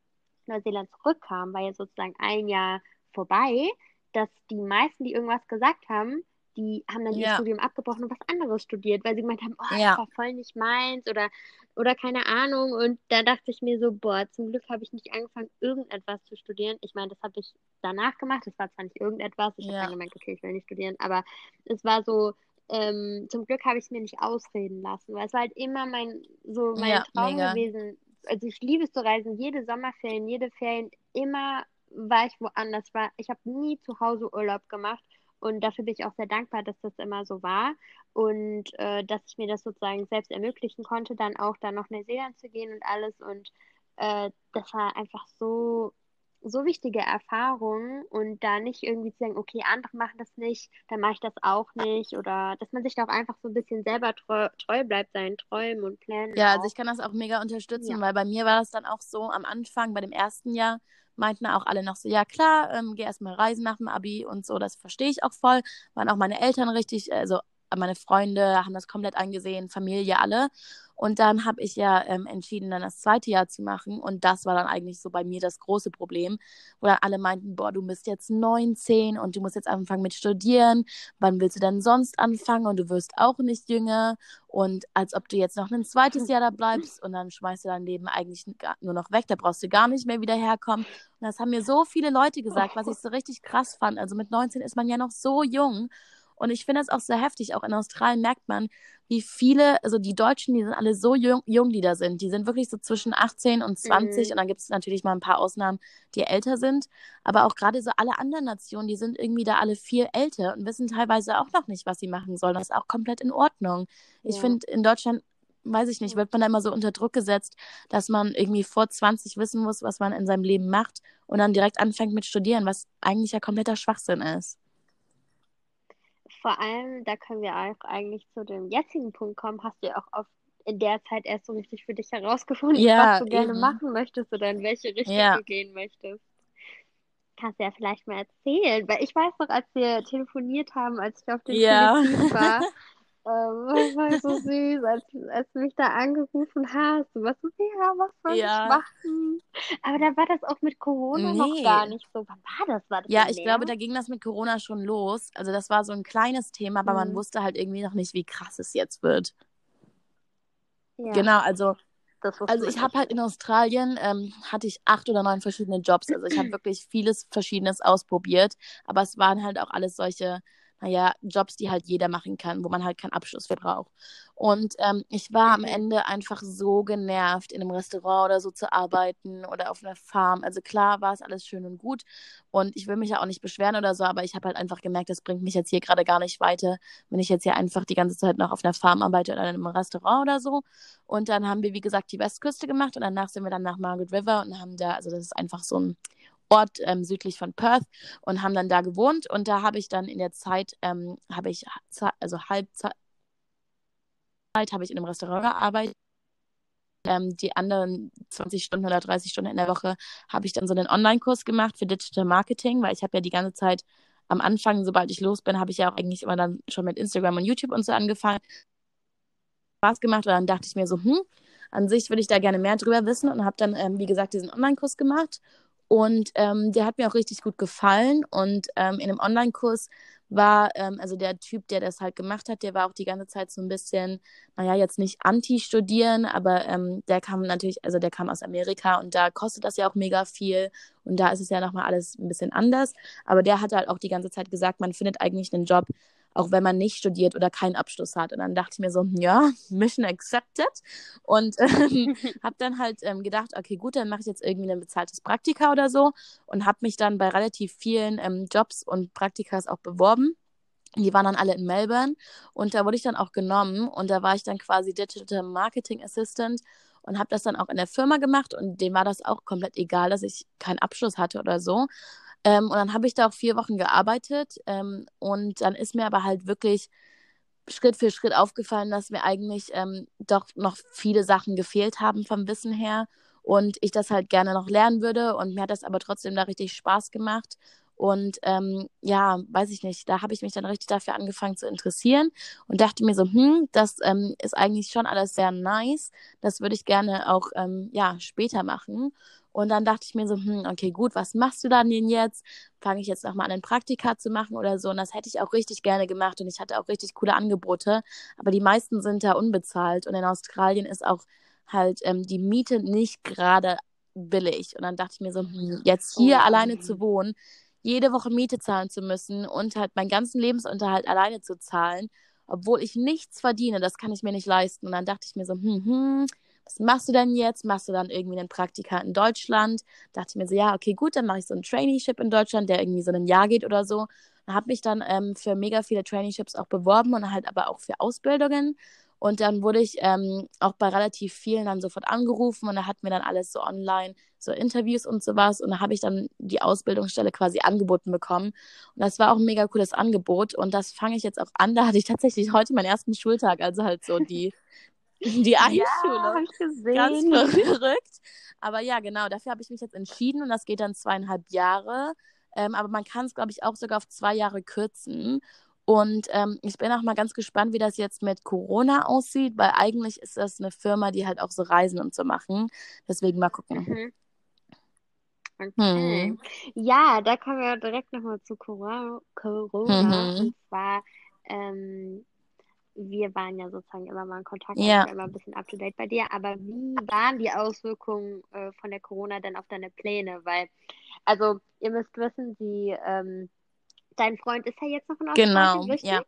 Neuseeland zurückkam, war ja sozusagen ein Jahr vorbei, dass die meisten, die irgendwas gesagt haben, die haben dann ja. ihr Studium abgebrochen und was anderes studiert, weil sie gemeint haben, oh, ja. das war voll nicht meins oder, oder keine Ahnung. Und da dachte ich mir so, boah, zum Glück habe ich nicht angefangen, irgendetwas zu studieren. Ich meine, das habe ich danach gemacht. Das war zwar nicht irgendetwas, ich ja. habe dann gemeint, okay, ich will nicht studieren, aber es war so, ähm, zum Glück habe ich es mir nicht ausreden lassen, weil es war halt immer mein, so mein ja, Traum mega. gewesen. Also ich liebe es zu reisen, jede Sommerferien, jede Ferien, immer war ich woanders. War, ich habe nie zu Hause Urlaub gemacht und dafür bin ich auch sehr dankbar, dass das immer so war und äh, dass ich mir das sozusagen selbst ermöglichen konnte, dann auch da noch Neuseeland zu gehen und alles. Und äh, das war einfach so, so wichtige Erfahrung und da nicht irgendwie zu sagen, okay, andere machen das nicht, dann mache ich das auch nicht. Oder dass man sich da auch einfach so ein bisschen selber treu, treu bleibt, seinen Träumen und Plänen. Ja, auch. also ich kann das auch mega unterstützen, ja. weil bei mir war das dann auch so am Anfang, bei dem ersten Jahr, meinten auch alle noch so, ja klar, ähm, geh erstmal reisen nach dem Abi und so, das verstehe ich auch voll. Waren auch meine Eltern richtig, also meine Freunde haben das komplett eingesehen, Familie, alle. Und dann habe ich ja ähm, entschieden, dann das zweite Jahr zu machen. Und das war dann eigentlich so bei mir das große Problem, wo dann alle meinten, boah, du bist jetzt 19 und du musst jetzt anfangen mit Studieren. Wann willst du denn sonst anfangen? Und du wirst auch nicht jünger. Und als ob du jetzt noch ein zweites Jahr da bleibst und dann schmeißt du dein Leben eigentlich nur noch weg. Da brauchst du gar nicht mehr wieder herkommen. Und das haben mir so viele Leute gesagt, was ich so richtig krass fand. Also mit 19 ist man ja noch so jung. Und ich finde es auch sehr heftig. Auch in Australien merkt man, wie viele, also die Deutschen, die sind alle so jung, jung die da sind. Die sind wirklich so zwischen 18 und 20. Mhm. Und dann gibt es natürlich mal ein paar Ausnahmen, die älter sind. Aber auch gerade so alle anderen Nationen, die sind irgendwie da alle viel älter und wissen teilweise auch noch nicht, was sie machen sollen. Das ist auch komplett in Ordnung. Ja. Ich finde, in Deutschland weiß ich nicht, wird man da immer so unter Druck gesetzt, dass man irgendwie vor 20 wissen muss, was man in seinem Leben macht und dann direkt anfängt mit Studieren, was eigentlich ja kompletter Schwachsinn ist. Vor allem, da können wir auch eigentlich zu dem jetzigen Punkt kommen, hast du ja auch auf, in der Zeit erst so richtig für dich herausgefunden, ja, was du gerne machen möchtest oder in welche Richtung ja. du gehen möchtest. Kannst du ja vielleicht mal erzählen, weil ich weiß noch, als wir telefoniert haben, als ich auf dem ja. war, das war so süß, als, als du mich da angerufen hast. Du warst so, ja, was soll ja. ich machen? Aber da war das auch mit Corona nee. noch gar nicht so. Wann war das? War das ja, ich glaube, da ging das mit Corona schon los. Also das war so ein kleines Thema, aber mhm. man wusste halt irgendwie noch nicht, wie krass es jetzt wird. Ja. Genau, also also ich habe halt in Australien ähm, hatte ich acht oder neun verschiedene Jobs. Also ich habe wirklich vieles Verschiedenes ausprobiert, aber es waren halt auch alles solche naja, Jobs, die halt jeder machen kann, wo man halt keinen Abschluss für braucht. Und ähm, ich war am. Ende einfach so genervt, in einem Restaurant oder so zu arbeiten oder auf einer Farm. Also klar war es alles schön und gut und ich will mich ja auch nicht beschweren oder so, aber ich habe halt einfach gemerkt, das bringt mich jetzt hier gerade gar nicht weiter, wenn ich jetzt hier einfach die ganze Zeit noch auf einer Farm arbeite oder in einem Restaurant oder so. Und dann haben wir, wie gesagt, die Westküste gemacht und danach sind wir dann nach Margaret River und haben da, also das ist einfach so ein Ort ähm, südlich von Perth und haben dann da gewohnt. Und da habe ich dann in der Zeit, ähm, habe ich, also Halbzeit, habe ich in einem Restaurant gearbeitet. Ähm, die anderen 20 Stunden oder 30 Stunden in der Woche habe ich dann so einen Online-Kurs gemacht für Digital Marketing, weil ich habe ja die ganze Zeit am Anfang, sobald ich los bin, habe ich ja auch eigentlich immer dann schon mit Instagram und YouTube und so angefangen. Spaß gemacht und dann dachte ich mir so, hm, an sich würde ich da gerne mehr drüber wissen und habe dann, ähm, wie gesagt, diesen Online-Kurs gemacht und ähm, der hat mir auch richtig gut gefallen. Und ähm, in dem Online-Kurs war, ähm, also der Typ, der das halt gemacht hat, der war auch die ganze Zeit so ein bisschen, naja, jetzt nicht anti-studieren, aber ähm, der kam natürlich, also der kam aus Amerika und da kostet das ja auch mega viel. Und da ist es ja nochmal alles ein bisschen anders. Aber der hat halt auch die ganze Zeit gesagt, man findet eigentlich einen Job, auch wenn man nicht studiert oder keinen Abschluss hat. Und dann dachte ich mir so, ja, Mission accepted. Und ähm, habe dann halt ähm, gedacht, okay, gut, dann mache ich jetzt irgendwie ein bezahltes Praktika oder so und habe mich dann bei relativ vielen ähm, Jobs und Praktikas auch beworben. Die waren dann alle in Melbourne und da wurde ich dann auch genommen und da war ich dann quasi Digital Marketing Assistant und habe das dann auch in der Firma gemacht und dem war das auch komplett egal, dass ich keinen Abschluss hatte oder so. Ähm, und dann habe ich da auch vier Wochen gearbeitet. Ähm, und dann ist mir aber halt wirklich Schritt für Schritt aufgefallen, dass mir eigentlich ähm, doch noch viele Sachen gefehlt haben vom Wissen her. Und ich das halt gerne noch lernen würde. Und mir hat das aber trotzdem da richtig Spaß gemacht. Und ähm, ja, weiß ich nicht, da habe ich mich dann richtig dafür angefangen zu interessieren und dachte mir so, hm, das ähm, ist eigentlich schon alles sehr nice. Das würde ich gerne auch ähm, ja, später machen. Und dann dachte ich mir so, hm, okay, gut, was machst du dann denn jetzt? Fange ich jetzt nochmal an, ein Praktika zu machen oder so? Und das hätte ich auch richtig gerne gemacht und ich hatte auch richtig coole Angebote. Aber die meisten sind da unbezahlt und in Australien ist auch halt ähm, die Miete nicht gerade billig. Und dann dachte ich mir so, hm, jetzt hier oh. alleine zu wohnen, jede Woche Miete zahlen zu müssen und halt meinen ganzen Lebensunterhalt alleine zu zahlen, obwohl ich nichts verdiene, das kann ich mir nicht leisten. Und dann dachte ich mir so, hm, hm, was machst du denn jetzt? Machst du dann irgendwie einen Praktika in Deutschland? Dachte ich mir so, ja, okay, gut, dann mache ich so ein Traineeship in Deutschland, der irgendwie so ein Jahr geht oder so. Habe mich dann ähm, für mega viele Traineeships auch beworben und halt aber auch für Ausbildungen. Und dann wurde ich ähm, auch bei relativ vielen dann sofort angerufen und da hatten wir dann alles so online, so Interviews und sowas. Und da habe ich dann die Ausbildungsstelle quasi angeboten bekommen. Und das war auch ein mega cooles Angebot. Und das fange ich jetzt auch an. Da hatte ich tatsächlich heute meinen ersten Schultag, also halt so die die Einschulung. Ja, Ganz verrückt. Aber ja, genau, dafür habe ich mich jetzt entschieden und das geht dann zweieinhalb Jahre. Ähm, aber man kann es, glaube ich, auch sogar auf zwei Jahre kürzen. Und ähm, ich bin auch mal ganz gespannt, wie das jetzt mit Corona aussieht, weil eigentlich ist das eine Firma, die halt auch so Reisen und so machen. Deswegen mal gucken. Mhm. Okay. Hm. Ja, da kommen wir direkt nochmal zu Corona. Corona. Mhm. Und zwar ähm, wir waren ja sozusagen immer mal in Kontakt, ja. immer ein bisschen up to date bei dir. Aber wie waren die Auswirkungen äh, von der Corona denn auf deine Pläne? Weil, also, ihr müsst wissen, die, ähm, dein Freund ist ja jetzt noch in Australien, genau, richtig? Ja.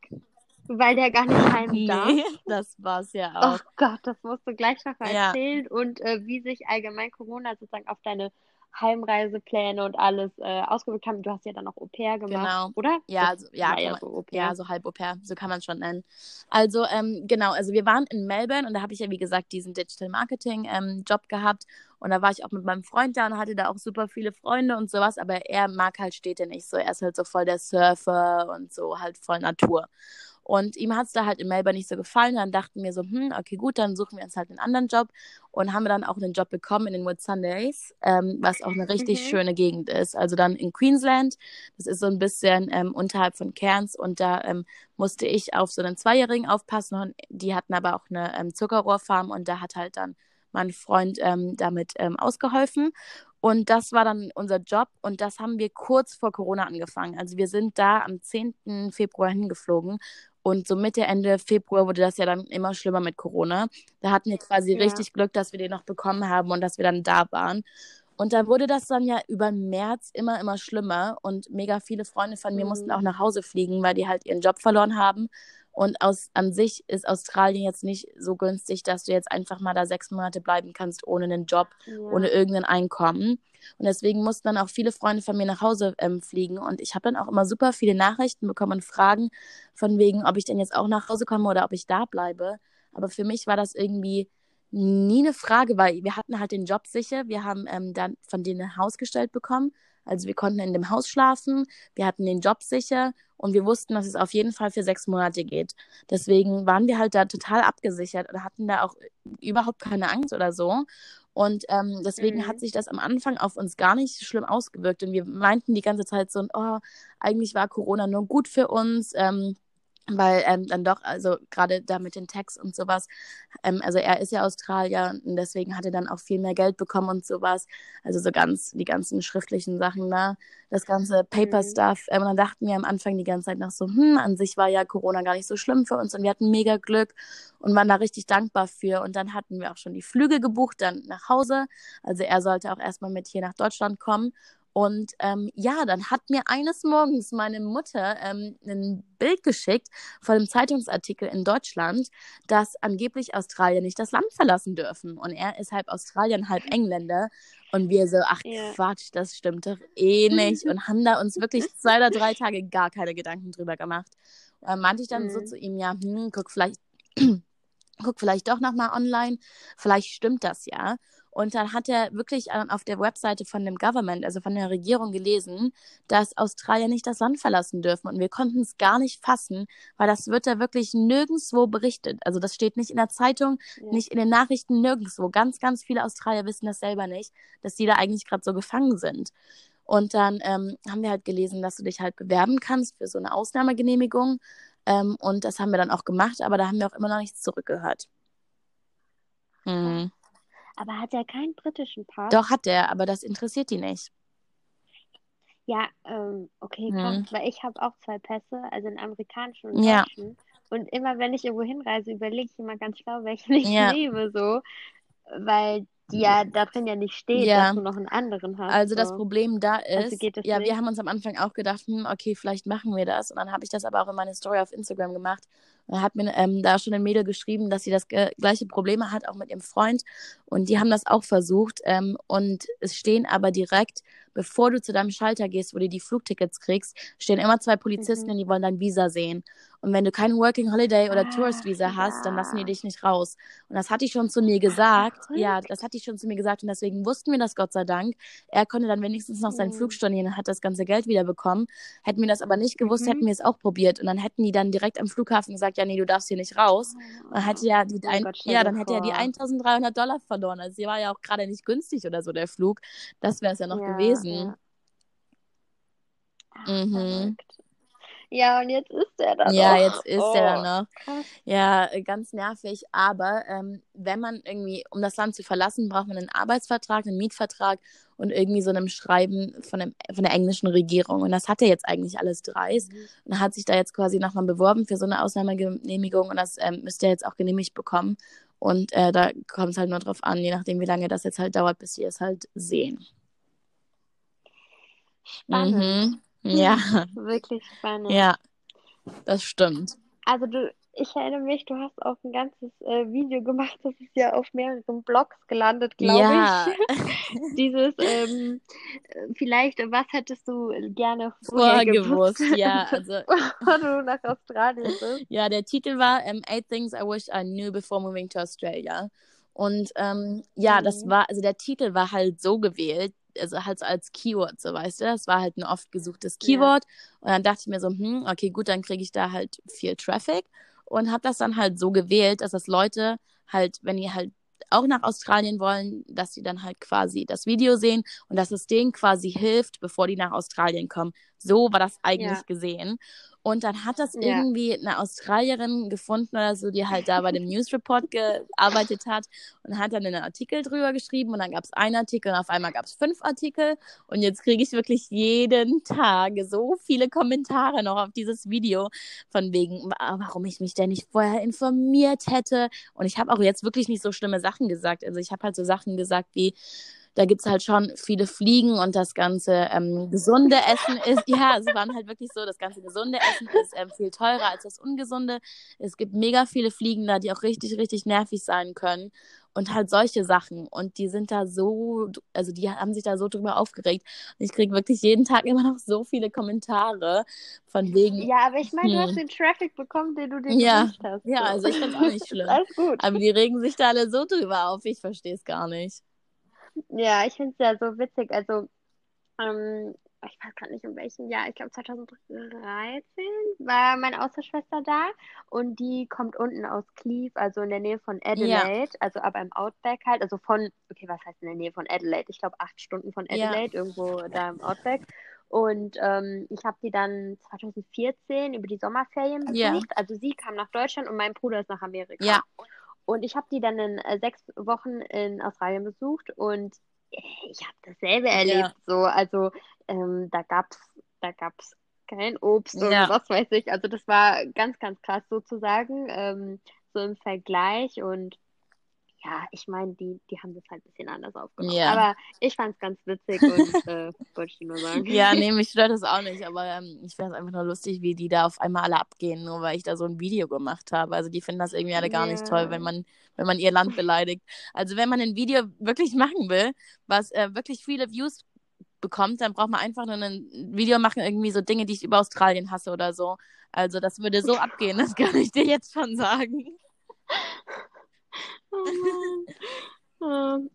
Weil der gar nicht heim nee, darf. das war's ja auch. Oh Gott, das musst du gleich noch mal ja. erzählen und äh, wie sich allgemein Corona sozusagen auf deine Heimreisepläne und alles äh, ausgewirkt haben. Du hast ja dann auch Au pair gemacht, genau. oder? Ja, also, ja, ja, so ja, so halb Au pair, so kann man es schon nennen. Also, ähm, genau, also wir waren in Melbourne und da habe ich ja, wie gesagt, diesen Digital Marketing ähm, Job gehabt und da war ich auch mit meinem Freund da und hatte da auch super viele Freunde und sowas, aber er mag halt Städte nicht so. Er ist halt so voll der Surfer und so halt voll Natur. Und ihm hat es da halt in Melbourne nicht so gefallen. Dann dachten wir so, hm, okay, gut, dann suchen wir uns halt einen anderen Job. Und haben wir dann auch einen Job bekommen in den Wood Sundays, ähm, was auch eine richtig mhm. schöne Gegend ist. Also dann in Queensland. Das ist so ein bisschen ähm, unterhalb von Cairns. Und da ähm, musste ich auf so einen Zweijährigen aufpassen. Und die hatten aber auch eine ähm, Zuckerrohrfarm. Und da hat halt dann mein Freund ähm, damit ähm, ausgeholfen. Und das war dann unser Job und das haben wir kurz vor Corona angefangen. Also wir sind da am 10. Februar hingeflogen und so Mitte, Ende Februar wurde das ja dann immer schlimmer mit Corona. Da hatten wir quasi ja. richtig Glück, dass wir den noch bekommen haben und dass wir dann da waren. Und da wurde das dann ja über März immer, immer schlimmer. Und mega viele Freunde von mir mhm. mussten auch nach Hause fliegen, weil die halt ihren Job verloren haben. Und aus, an sich ist Australien jetzt nicht so günstig, dass du jetzt einfach mal da sechs Monate bleiben kannst ohne einen Job, ja. ohne irgendein Einkommen. Und deswegen mussten dann auch viele Freunde von mir nach Hause ähm, fliegen. Und ich habe dann auch immer super viele Nachrichten bekommen und Fragen von wegen, ob ich denn jetzt auch nach Hause komme oder ob ich da bleibe. Aber für mich war das irgendwie nie eine Frage, weil wir hatten halt den Job sicher. Wir haben ähm, dann von denen ein Haus gestellt bekommen. Also wir konnten in dem Haus schlafen, wir hatten den Job sicher und wir wussten, dass es auf jeden Fall für sechs Monate geht. Deswegen waren wir halt da total abgesichert und hatten da auch überhaupt keine Angst oder so. Und ähm, deswegen mhm. hat sich das am Anfang auf uns gar nicht schlimm ausgewirkt. Und wir meinten die ganze Zeit so, oh, eigentlich war Corona nur gut für uns. Ähm, weil ähm, dann doch, also gerade da mit den Tags und sowas, ähm, also er ist ja Australier und deswegen hat er dann auch viel mehr Geld bekommen und sowas. Also so ganz, die ganzen schriftlichen Sachen da, ne? das ganze Paper-Stuff. Mhm. Ähm, und dann dachten wir am Anfang die ganze Zeit noch so, hm, an sich war ja Corona gar nicht so schlimm für uns und wir hatten mega Glück und waren da richtig dankbar für. Und dann hatten wir auch schon die Flüge gebucht, dann nach Hause. Also er sollte auch erstmal mit hier nach Deutschland kommen. Und ähm, ja, dann hat mir eines Morgens meine Mutter ähm, ein Bild geschickt von einem Zeitungsartikel in Deutschland, dass angeblich Australier nicht das Land verlassen dürfen. Und er ist halb Australier, halb Engländer. Und wir so, ach yeah. Quatsch, das stimmt doch eh nicht. Und haben da uns wirklich zwei oder drei Tage gar keine Gedanken drüber gemacht. Und dann meinte ich dann mhm. so zu ihm, ja, hm, guck vielleicht, guck vielleicht doch nochmal online. Vielleicht stimmt das ja. Und dann hat er wirklich ähm, auf der Webseite von dem Government, also von der Regierung gelesen, dass Australier nicht das Land verlassen dürfen. Und wir konnten es gar nicht fassen, weil das wird da wirklich nirgendwo berichtet. Also das steht nicht in der Zeitung, ja. nicht in den Nachrichten, nirgendwo. Ganz, ganz viele Australier wissen das selber nicht, dass die da eigentlich gerade so gefangen sind. Und dann ähm, haben wir halt gelesen, dass du dich halt bewerben kannst für so eine Ausnahmegenehmigung. Ähm, und das haben wir dann auch gemacht, aber da haben wir auch immer noch nichts zurückgehört. Mhm. Aber hat er keinen britischen Pass? Doch, hat er, aber das interessiert die nicht. Ja, ähm, okay, krass, hm. weil ich habe auch zwei Pässe, also einen amerikanischen und einen deutschen. Ja. Und immer wenn ich irgendwo hinreise, überlege ich immer ganz schlau, welchen ich ja. nehme, so. Weil die ja da drin ja nicht steht, ja. dass du noch einen anderen hast. Also so. das Problem da also ist, also ja, nicht? wir haben uns am Anfang auch gedacht, hm, okay, vielleicht machen wir das. Und dann habe ich das aber auch in meine Story auf Instagram gemacht. Und hat mir ähm, da schon ein Mädel geschrieben, dass sie das gleiche Problem hat, auch mit ihrem Freund. Und die haben das auch versucht. Ähm, und es stehen aber direkt, bevor du zu deinem Schalter gehst, wo du die Flugtickets kriegst, stehen immer zwei Polizisten mhm. und die wollen dein Visa sehen. Und wenn du kein Working Holiday oder ah, Tourist Visa hast, dann lassen die dich nicht raus. Und das hat die schon zu mir gesagt. Ach, ja, das hat die schon zu mir gesagt und deswegen wussten wir das Gott sei Dank. Er konnte dann wenigstens noch seinen mhm. Flug stornieren und hat das ganze Geld wieder bekommen. Hätten wir das aber nicht gewusst, mhm. hätten wir es auch probiert. Und dann hätten die dann direkt am Flughafen gesagt, ja, nee, du darfst hier nicht raus. Und dann hätte ja die, oh ein, Gott, ja, dann hätte er die 1300 Dollar verloren. Also sie war ja auch gerade nicht günstig oder so, der Flug. Das wäre es ja noch ja, gewesen. Ja. Ach, mhm. Ja, und jetzt ist er da Ja, noch. jetzt ist oh, er da noch. Krass. Ja, ganz nervig. Aber ähm, wenn man irgendwie, um das Land zu verlassen, braucht man einen Arbeitsvertrag, einen Mietvertrag und irgendwie so einem Schreiben von, dem, von der englischen Regierung. Und das hat er jetzt eigentlich alles dreist. Mhm. Und hat sich da jetzt quasi nochmal beworben für so eine Ausnahmegenehmigung. Und das ähm, müsste er jetzt auch genehmigt bekommen. Und äh, da kommt es halt nur drauf an, je nachdem, wie lange das jetzt halt dauert, bis sie es halt sehen. Spannend. Mhm. Ja. Wirklich spannend. Ja, das stimmt. Also du, ich erinnere mich, du hast auch ein ganzes äh, Video gemacht, das ist ja auf mehreren Blogs gelandet, glaube Ja. ich. Dieses, ähm, äh, vielleicht, was hättest du gerne Vorher gewusst, ja, also bevor du nach Australien bist? Ja, der Titel war ähm, Eight Things I Wish I Knew Before Moving to Australia. Und ähm, ja, das Mhm. war, also der Titel war halt so gewählt, also halt so als Keyword, so weißt du, das war halt ein oft gesuchtes Ja. Keyword. Und dann dachte ich mir so, hm, okay, gut, dann kriege ich da halt viel Traffic. Und habe das dann halt so gewählt, dass das Leute halt, wenn die halt auch nach Australien wollen, dass sie dann halt quasi das Video sehen und dass es denen quasi hilft, bevor die nach Australien kommen. So war das eigentlich Ja. gesehen. Und dann hat das Ja. irgendwie eine Australierin gefunden oder so, die halt da bei dem News Report gearbeitet hat und hat dann einen Artikel drüber geschrieben und dann gab es einen Artikel und auf einmal gab es fünf Artikel und jetzt kriege ich wirklich jeden Tag so viele Kommentare noch auf dieses Video von wegen, wa- warum ich mich denn nicht vorher informiert hätte und ich habe auch jetzt wirklich nicht so schlimme Sachen gesagt. Also ich habe halt so Sachen gesagt wie, da gibt es halt schon viele Fliegen und das ganze ähm, gesunde Essen ist, ja, es waren halt wirklich so, das ganze gesunde Essen ist ähm, viel teurer als das ungesunde. Es gibt mega viele Fliegen da, die auch richtig, richtig nervig sein können und halt solche Sachen. Und die sind da so, also die haben sich da so drüber aufgeregt. Und ich kriege wirklich jeden Tag immer noch so viele Kommentare von wegen, Ja, aber ich meine, du hast Hm. den Traffic bekommen, den du dir Ja. gewünscht hast. Ja, so. also ich find's auch nicht schlimm. Alles gut. aber die regen sich da alle so drüber auf, ich verstehe es gar nicht. Ja, ich finde es ja so witzig. Also, ähm, ich weiß gar nicht in welchem Jahr, ich glaube 2013 war meine Austauschschwester da und die kommt unten aus Cleve, also in der Nähe von Adelaide, also aber im Outback halt, also von, okay, was heißt in der Nähe von Adelaide? Ich glaube acht Stunden von Ja. Adelaide, irgendwo da im Outback. Und ähm, ich habe die dann 2014 über die Sommerferien besucht. Ja. Also sie kam nach Deutschland und mein Bruder ist nach Amerika. Ja. Und ich habe die dann in äh, sechs Wochen in Australien besucht und äh, ich habe dasselbe erlebt. So, also ähm, da gab's, da gab's kein Obst und Ja. was weiß ich. Also das war ganz, ganz krass sozusagen, ähm, so im Vergleich. Und ja, ich meine, die, die haben das halt ein bisschen anders aufgenommen. Ja. Aber ich fand es ganz witzig und äh, wollte ich dir nur sagen. Ja, nee, mich stört das auch nicht, aber ähm, ich finde es einfach nur lustig, wie die da auf einmal alle abgehen, nur weil ich da so ein Video gemacht habe. Also die finden das irgendwie alle gar nicht toll, wenn man, wenn man ihr Land beleidigt. Also wenn man ein Video wirklich machen will, was äh, wirklich viele Views bekommt, dann braucht man einfach nur ein Video machen, irgendwie so Dinge, die ich über Australien hasse oder so. Also das würde so abgehen, das kann ich dir jetzt schon sagen.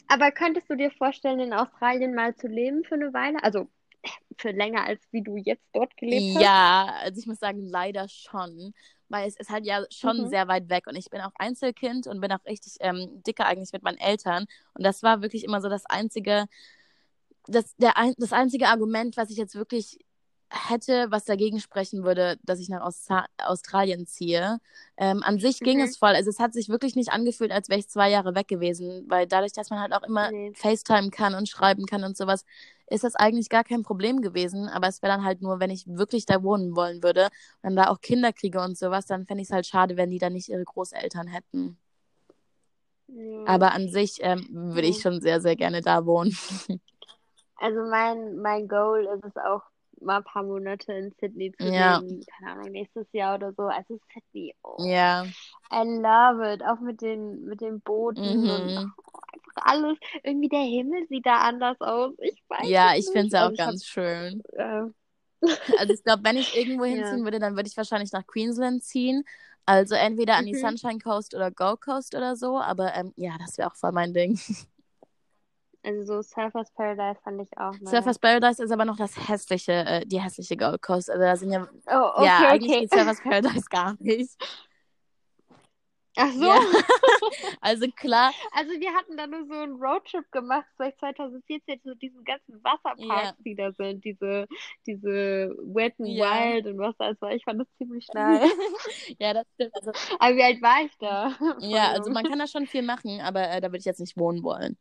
Aber könntest du dir vorstellen, in Australien mal zu leben für eine Weile? Also für länger, als wie du jetzt dort gelebt hast? Ja, also ich muss sagen, leider schon. Weil es ist halt ja schon Mhm. sehr weit weg und ich bin auch Einzelkind und bin auch richtig ähm, dicker eigentlich mit meinen Eltern. Und das war wirklich immer so das einzige, das, der, das einzige Argument, was ich jetzt wirklich hätte, was dagegen sprechen würde, dass ich nach Austra Australien ziehe. Ähm, an sich ging Mhm. es voll. Also es hat sich wirklich nicht angefühlt, als wäre ich zwei Jahre weg gewesen, weil dadurch, dass man halt auch immer Nee. FaceTime kann und schreiben kann und sowas, ist das eigentlich gar kein Problem gewesen. Aber es wäre dann halt nur, wenn ich wirklich da wohnen wollen würde und da auch Kinder kriege und sowas, dann fände ich es halt schade, wenn die dann nicht ihre Großeltern hätten. Ja. Aber an sich ähm, würde ich Ja. schon sehr, sehr gerne da wohnen. Also mein, mein Goal ist es auch, mal ein paar Monate in Sydney zu Ja. leben. Keine Ahnung, nächstes Jahr oder so. Also Sydney, oh, ja. I love it. Auch mit den, mit den Booten und Mhm. oh, einfach alles. Irgendwie der Himmel sieht da anders aus. Ich weiß Ja, ich finde es auch Also ich hab, ganz schön. äh, Also ich glaube, wenn ich irgendwo ja. hinziehen würde, dann würde ich wahrscheinlich nach Queensland ziehen. Also entweder an die Mhm. Sunshine Coast oder Gold Coast oder so. Aber ähm, ja, das wäre auch voll mein Ding. Also so Surfers Paradise fand ich auch nice. Surfers Paradise ist aber noch das hässliche, äh, die hässliche Gold Coast. Also da sind ja, Oh, okay, ja, eigentlich okay. geht Surfers Paradise gar nicht. Ach so. Ja. Also klar, Also wir hatten da nur so einen Roadtrip gemacht, vielleicht 2014, zu diesen ganzen Wasserparks, Ja. die da sind, diese, diese Wet n Ja. Wild und was das war. Ich fand das ziemlich nice. ja, das stimmt. Also, Aber wie alt war ich da? Ja, also man kann da schon viel machen, aber äh, da würde ich jetzt nicht wohnen wollen.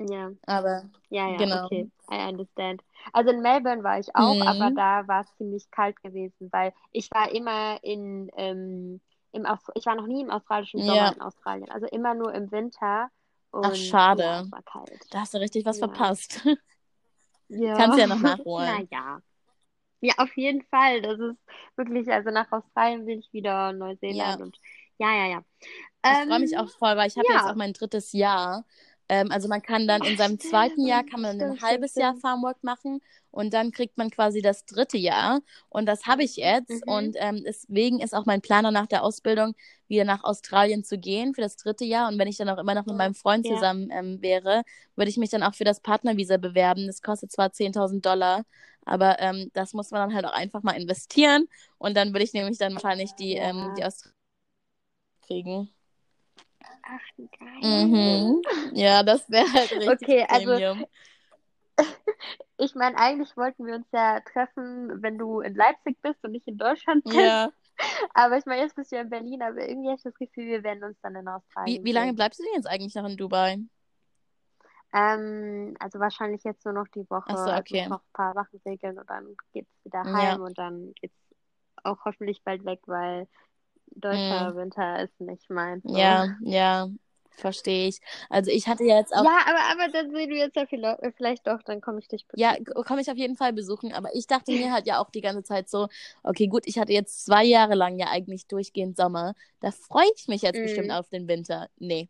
Ja, Aber ja, ja, Genau. okay. I understand. Also in Melbourne war ich auch, Mhm. aber da war es ziemlich kalt gewesen, weil ich war immer in, ähm, im Aus ich war noch nie im australischen Sommer Ja. in Australien, also immer nur im Winter. Und Ach, schade. Ja, es war kalt. da hast du richtig was Ja. verpasst. Ja. Kannst ja noch nachholen. Naja. Ja, auf jeden Fall. Das ist wirklich, also nach Australien will ich wieder, Neuseeland Ja. und ja, ja, ja. Ich freue mich Ähm, auch voll, weil ich habe ja. jetzt auch mein drittes Jahr. Ähm, also man kann dann in seinem zweiten Jahr kann man ein halbes Jahr. Farmwork machen und dann kriegt man quasi das dritte Jahr und das habe ich jetzt Mhm. und ähm, deswegen ist auch mein Plan nach der Ausbildung wieder nach Australien zu gehen für das dritte Jahr und wenn ich dann auch immer noch mit meinem Freund Ja. zusammen ähm, wäre, würde ich mich dann auch für das Partnervisa bewerben. Das kostet zwar 10.000 Dollar, aber ähm, das muss man dann halt auch einfach mal investieren und dann würde ich nämlich dann wahrscheinlich die, Ja. ähm, die Australien kriegen. Ach, geil. Mhm. Ja, das wäre halt richtig Okay, also Premium. ich meine, eigentlich wollten wir uns ja treffen, wenn du in Leipzig bist und nicht in Deutschland bist. Ja. Aber ich meine, jetzt bist du ja in Berlin, aber irgendwie habe ich das Gefühl, wir werden uns dann in Wie, Australien wie lange sehen. bleibst du denn jetzt eigentlich noch in Dubai? Ähm, also wahrscheinlich jetzt nur noch die Woche. Ach so, Also okay. noch ein paar Sachen regeln und dann geht's wieder Ja. heim und dann geht's auch hoffentlich bald weg, weil deutscher Mhm. Winter ist nicht meins. So. Ja, ja, verstehe ich. Also ich hatte ja jetzt auch, Ja, aber, aber dann sehen wir jetzt ja vielleicht, vielleicht doch, dann komme ich dich ja, besuchen. komme ich auf jeden Fall besuchen, aber ich dachte mir halt ja auch die ganze Zeit so, okay, gut, ich hatte jetzt zwei Jahre lang ja eigentlich durchgehend Sommer. Da freue ich mich jetzt bestimmt Mhm. auf den Winter. Nee,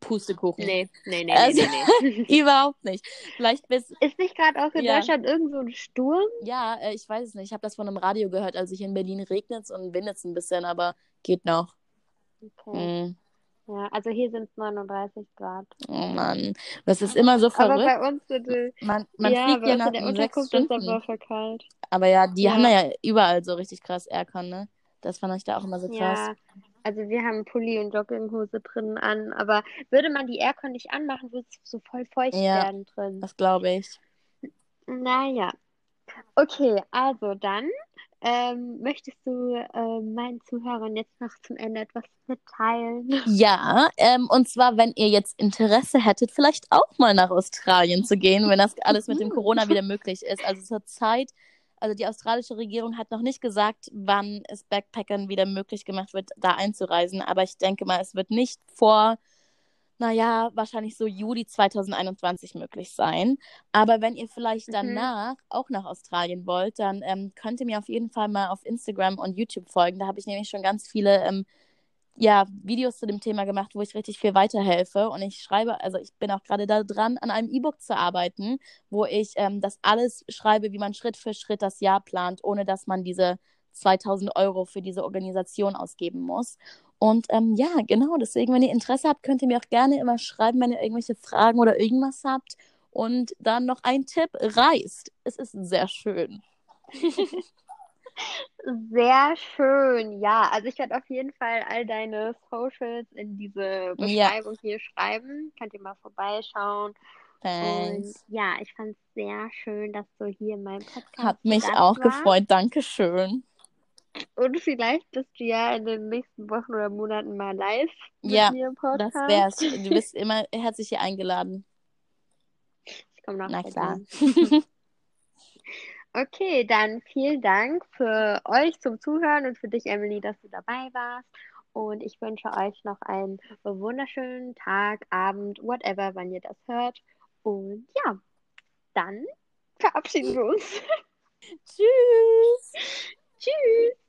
Pustekuchen. Nee, nee, nee, Also- nee, nee, nee. Überhaupt nicht. Vielleicht bis, Ist nicht gerade auch in Ja. Deutschland irgend so ein Sturm? ja, äh, ich weiß es nicht. Ich habe das von einem Radio gehört, also hier in Berlin regnet es und windet es ein bisschen, aber geht noch. Okay. Mhm. Ja, also hier sind es 39 Grad. Oh Mann, das ist immer so Aber verrückt. bei uns wird es, Man, man ja, fliegt ja nach in der Unterkunft ist aber verkalt. Aber ja, die Ja. haben ja überall so richtig krass Aircon, ne? Das fand ich da auch immer so krass. Ja, also wir haben Pulli und Jogginghose drinnen an, aber würde man die Aircon nicht anmachen, würde es so voll feucht Ja. werden drin. Das glaube ich. Naja. Okay, also dann ähm, möchtest du äh, meinen Zuhörern jetzt noch zum Ende etwas mitteilen? Ja, ähm, und zwar, wenn ihr jetzt Interesse hättet, vielleicht auch mal nach Australien zu gehen, wenn das alles mit dem Mhm. Corona wieder möglich ist. Also zur Zeit, also die australische Regierung hat noch nicht gesagt, wann es Backpackern wieder möglich gemacht wird, da einzureisen. Aber ich denke mal, es wird nicht vor, naja, wahrscheinlich so Juli 2021 möglich sein. Aber wenn ihr vielleicht Mhm. danach auch nach Australien wollt, dann ähm, könnt ihr mir auf jeden Fall mal auf Instagram und YouTube folgen. Da habe ich nämlich schon ganz viele ähm, ja, Videos zu dem Thema gemacht, wo ich richtig viel weiterhelfe. Und ich schreibe, also ich bin auch gerade da dran, an einem E-Book zu arbeiten, wo ich ähm, das alles schreibe, wie man Schritt für Schritt das Jahr plant, ohne dass man diese 2000 Euro für diese Organisation ausgeben muss. Und ähm, ja, genau, deswegen, wenn ihr Interesse habt, könnt ihr mir auch gerne immer schreiben, wenn ihr irgendwelche Fragen oder irgendwas habt. Und dann noch ein Tipp, reist. Es ist sehr schön. Sehr schön, ja. Also ich werde auf jeden Fall all deine Socials in diese Ja. Beschreibung hier schreiben. Könnt ihr mal vorbeischauen. Und Thanks. ja, ich fand es sehr schön, dass du hier in meinem Podcast Hat mich auch warst. gefreut. Dankeschön. Und vielleicht bist du ja in den nächsten Wochen oder Monaten mal live mit Ja, mir im Das Podcast. wär's. Du bist immer herzlich hier eingeladen. Ich komme nach Na klar. Okay, dann vielen Dank für euch zum Zuhören und für dich, Emily, dass du dabei warst. Und ich wünsche euch noch einen wunderschönen Tag, Abend, whatever, wann ihr das hört. Und ja, dann verabschieden wir uns. Tschüss. Tschüss.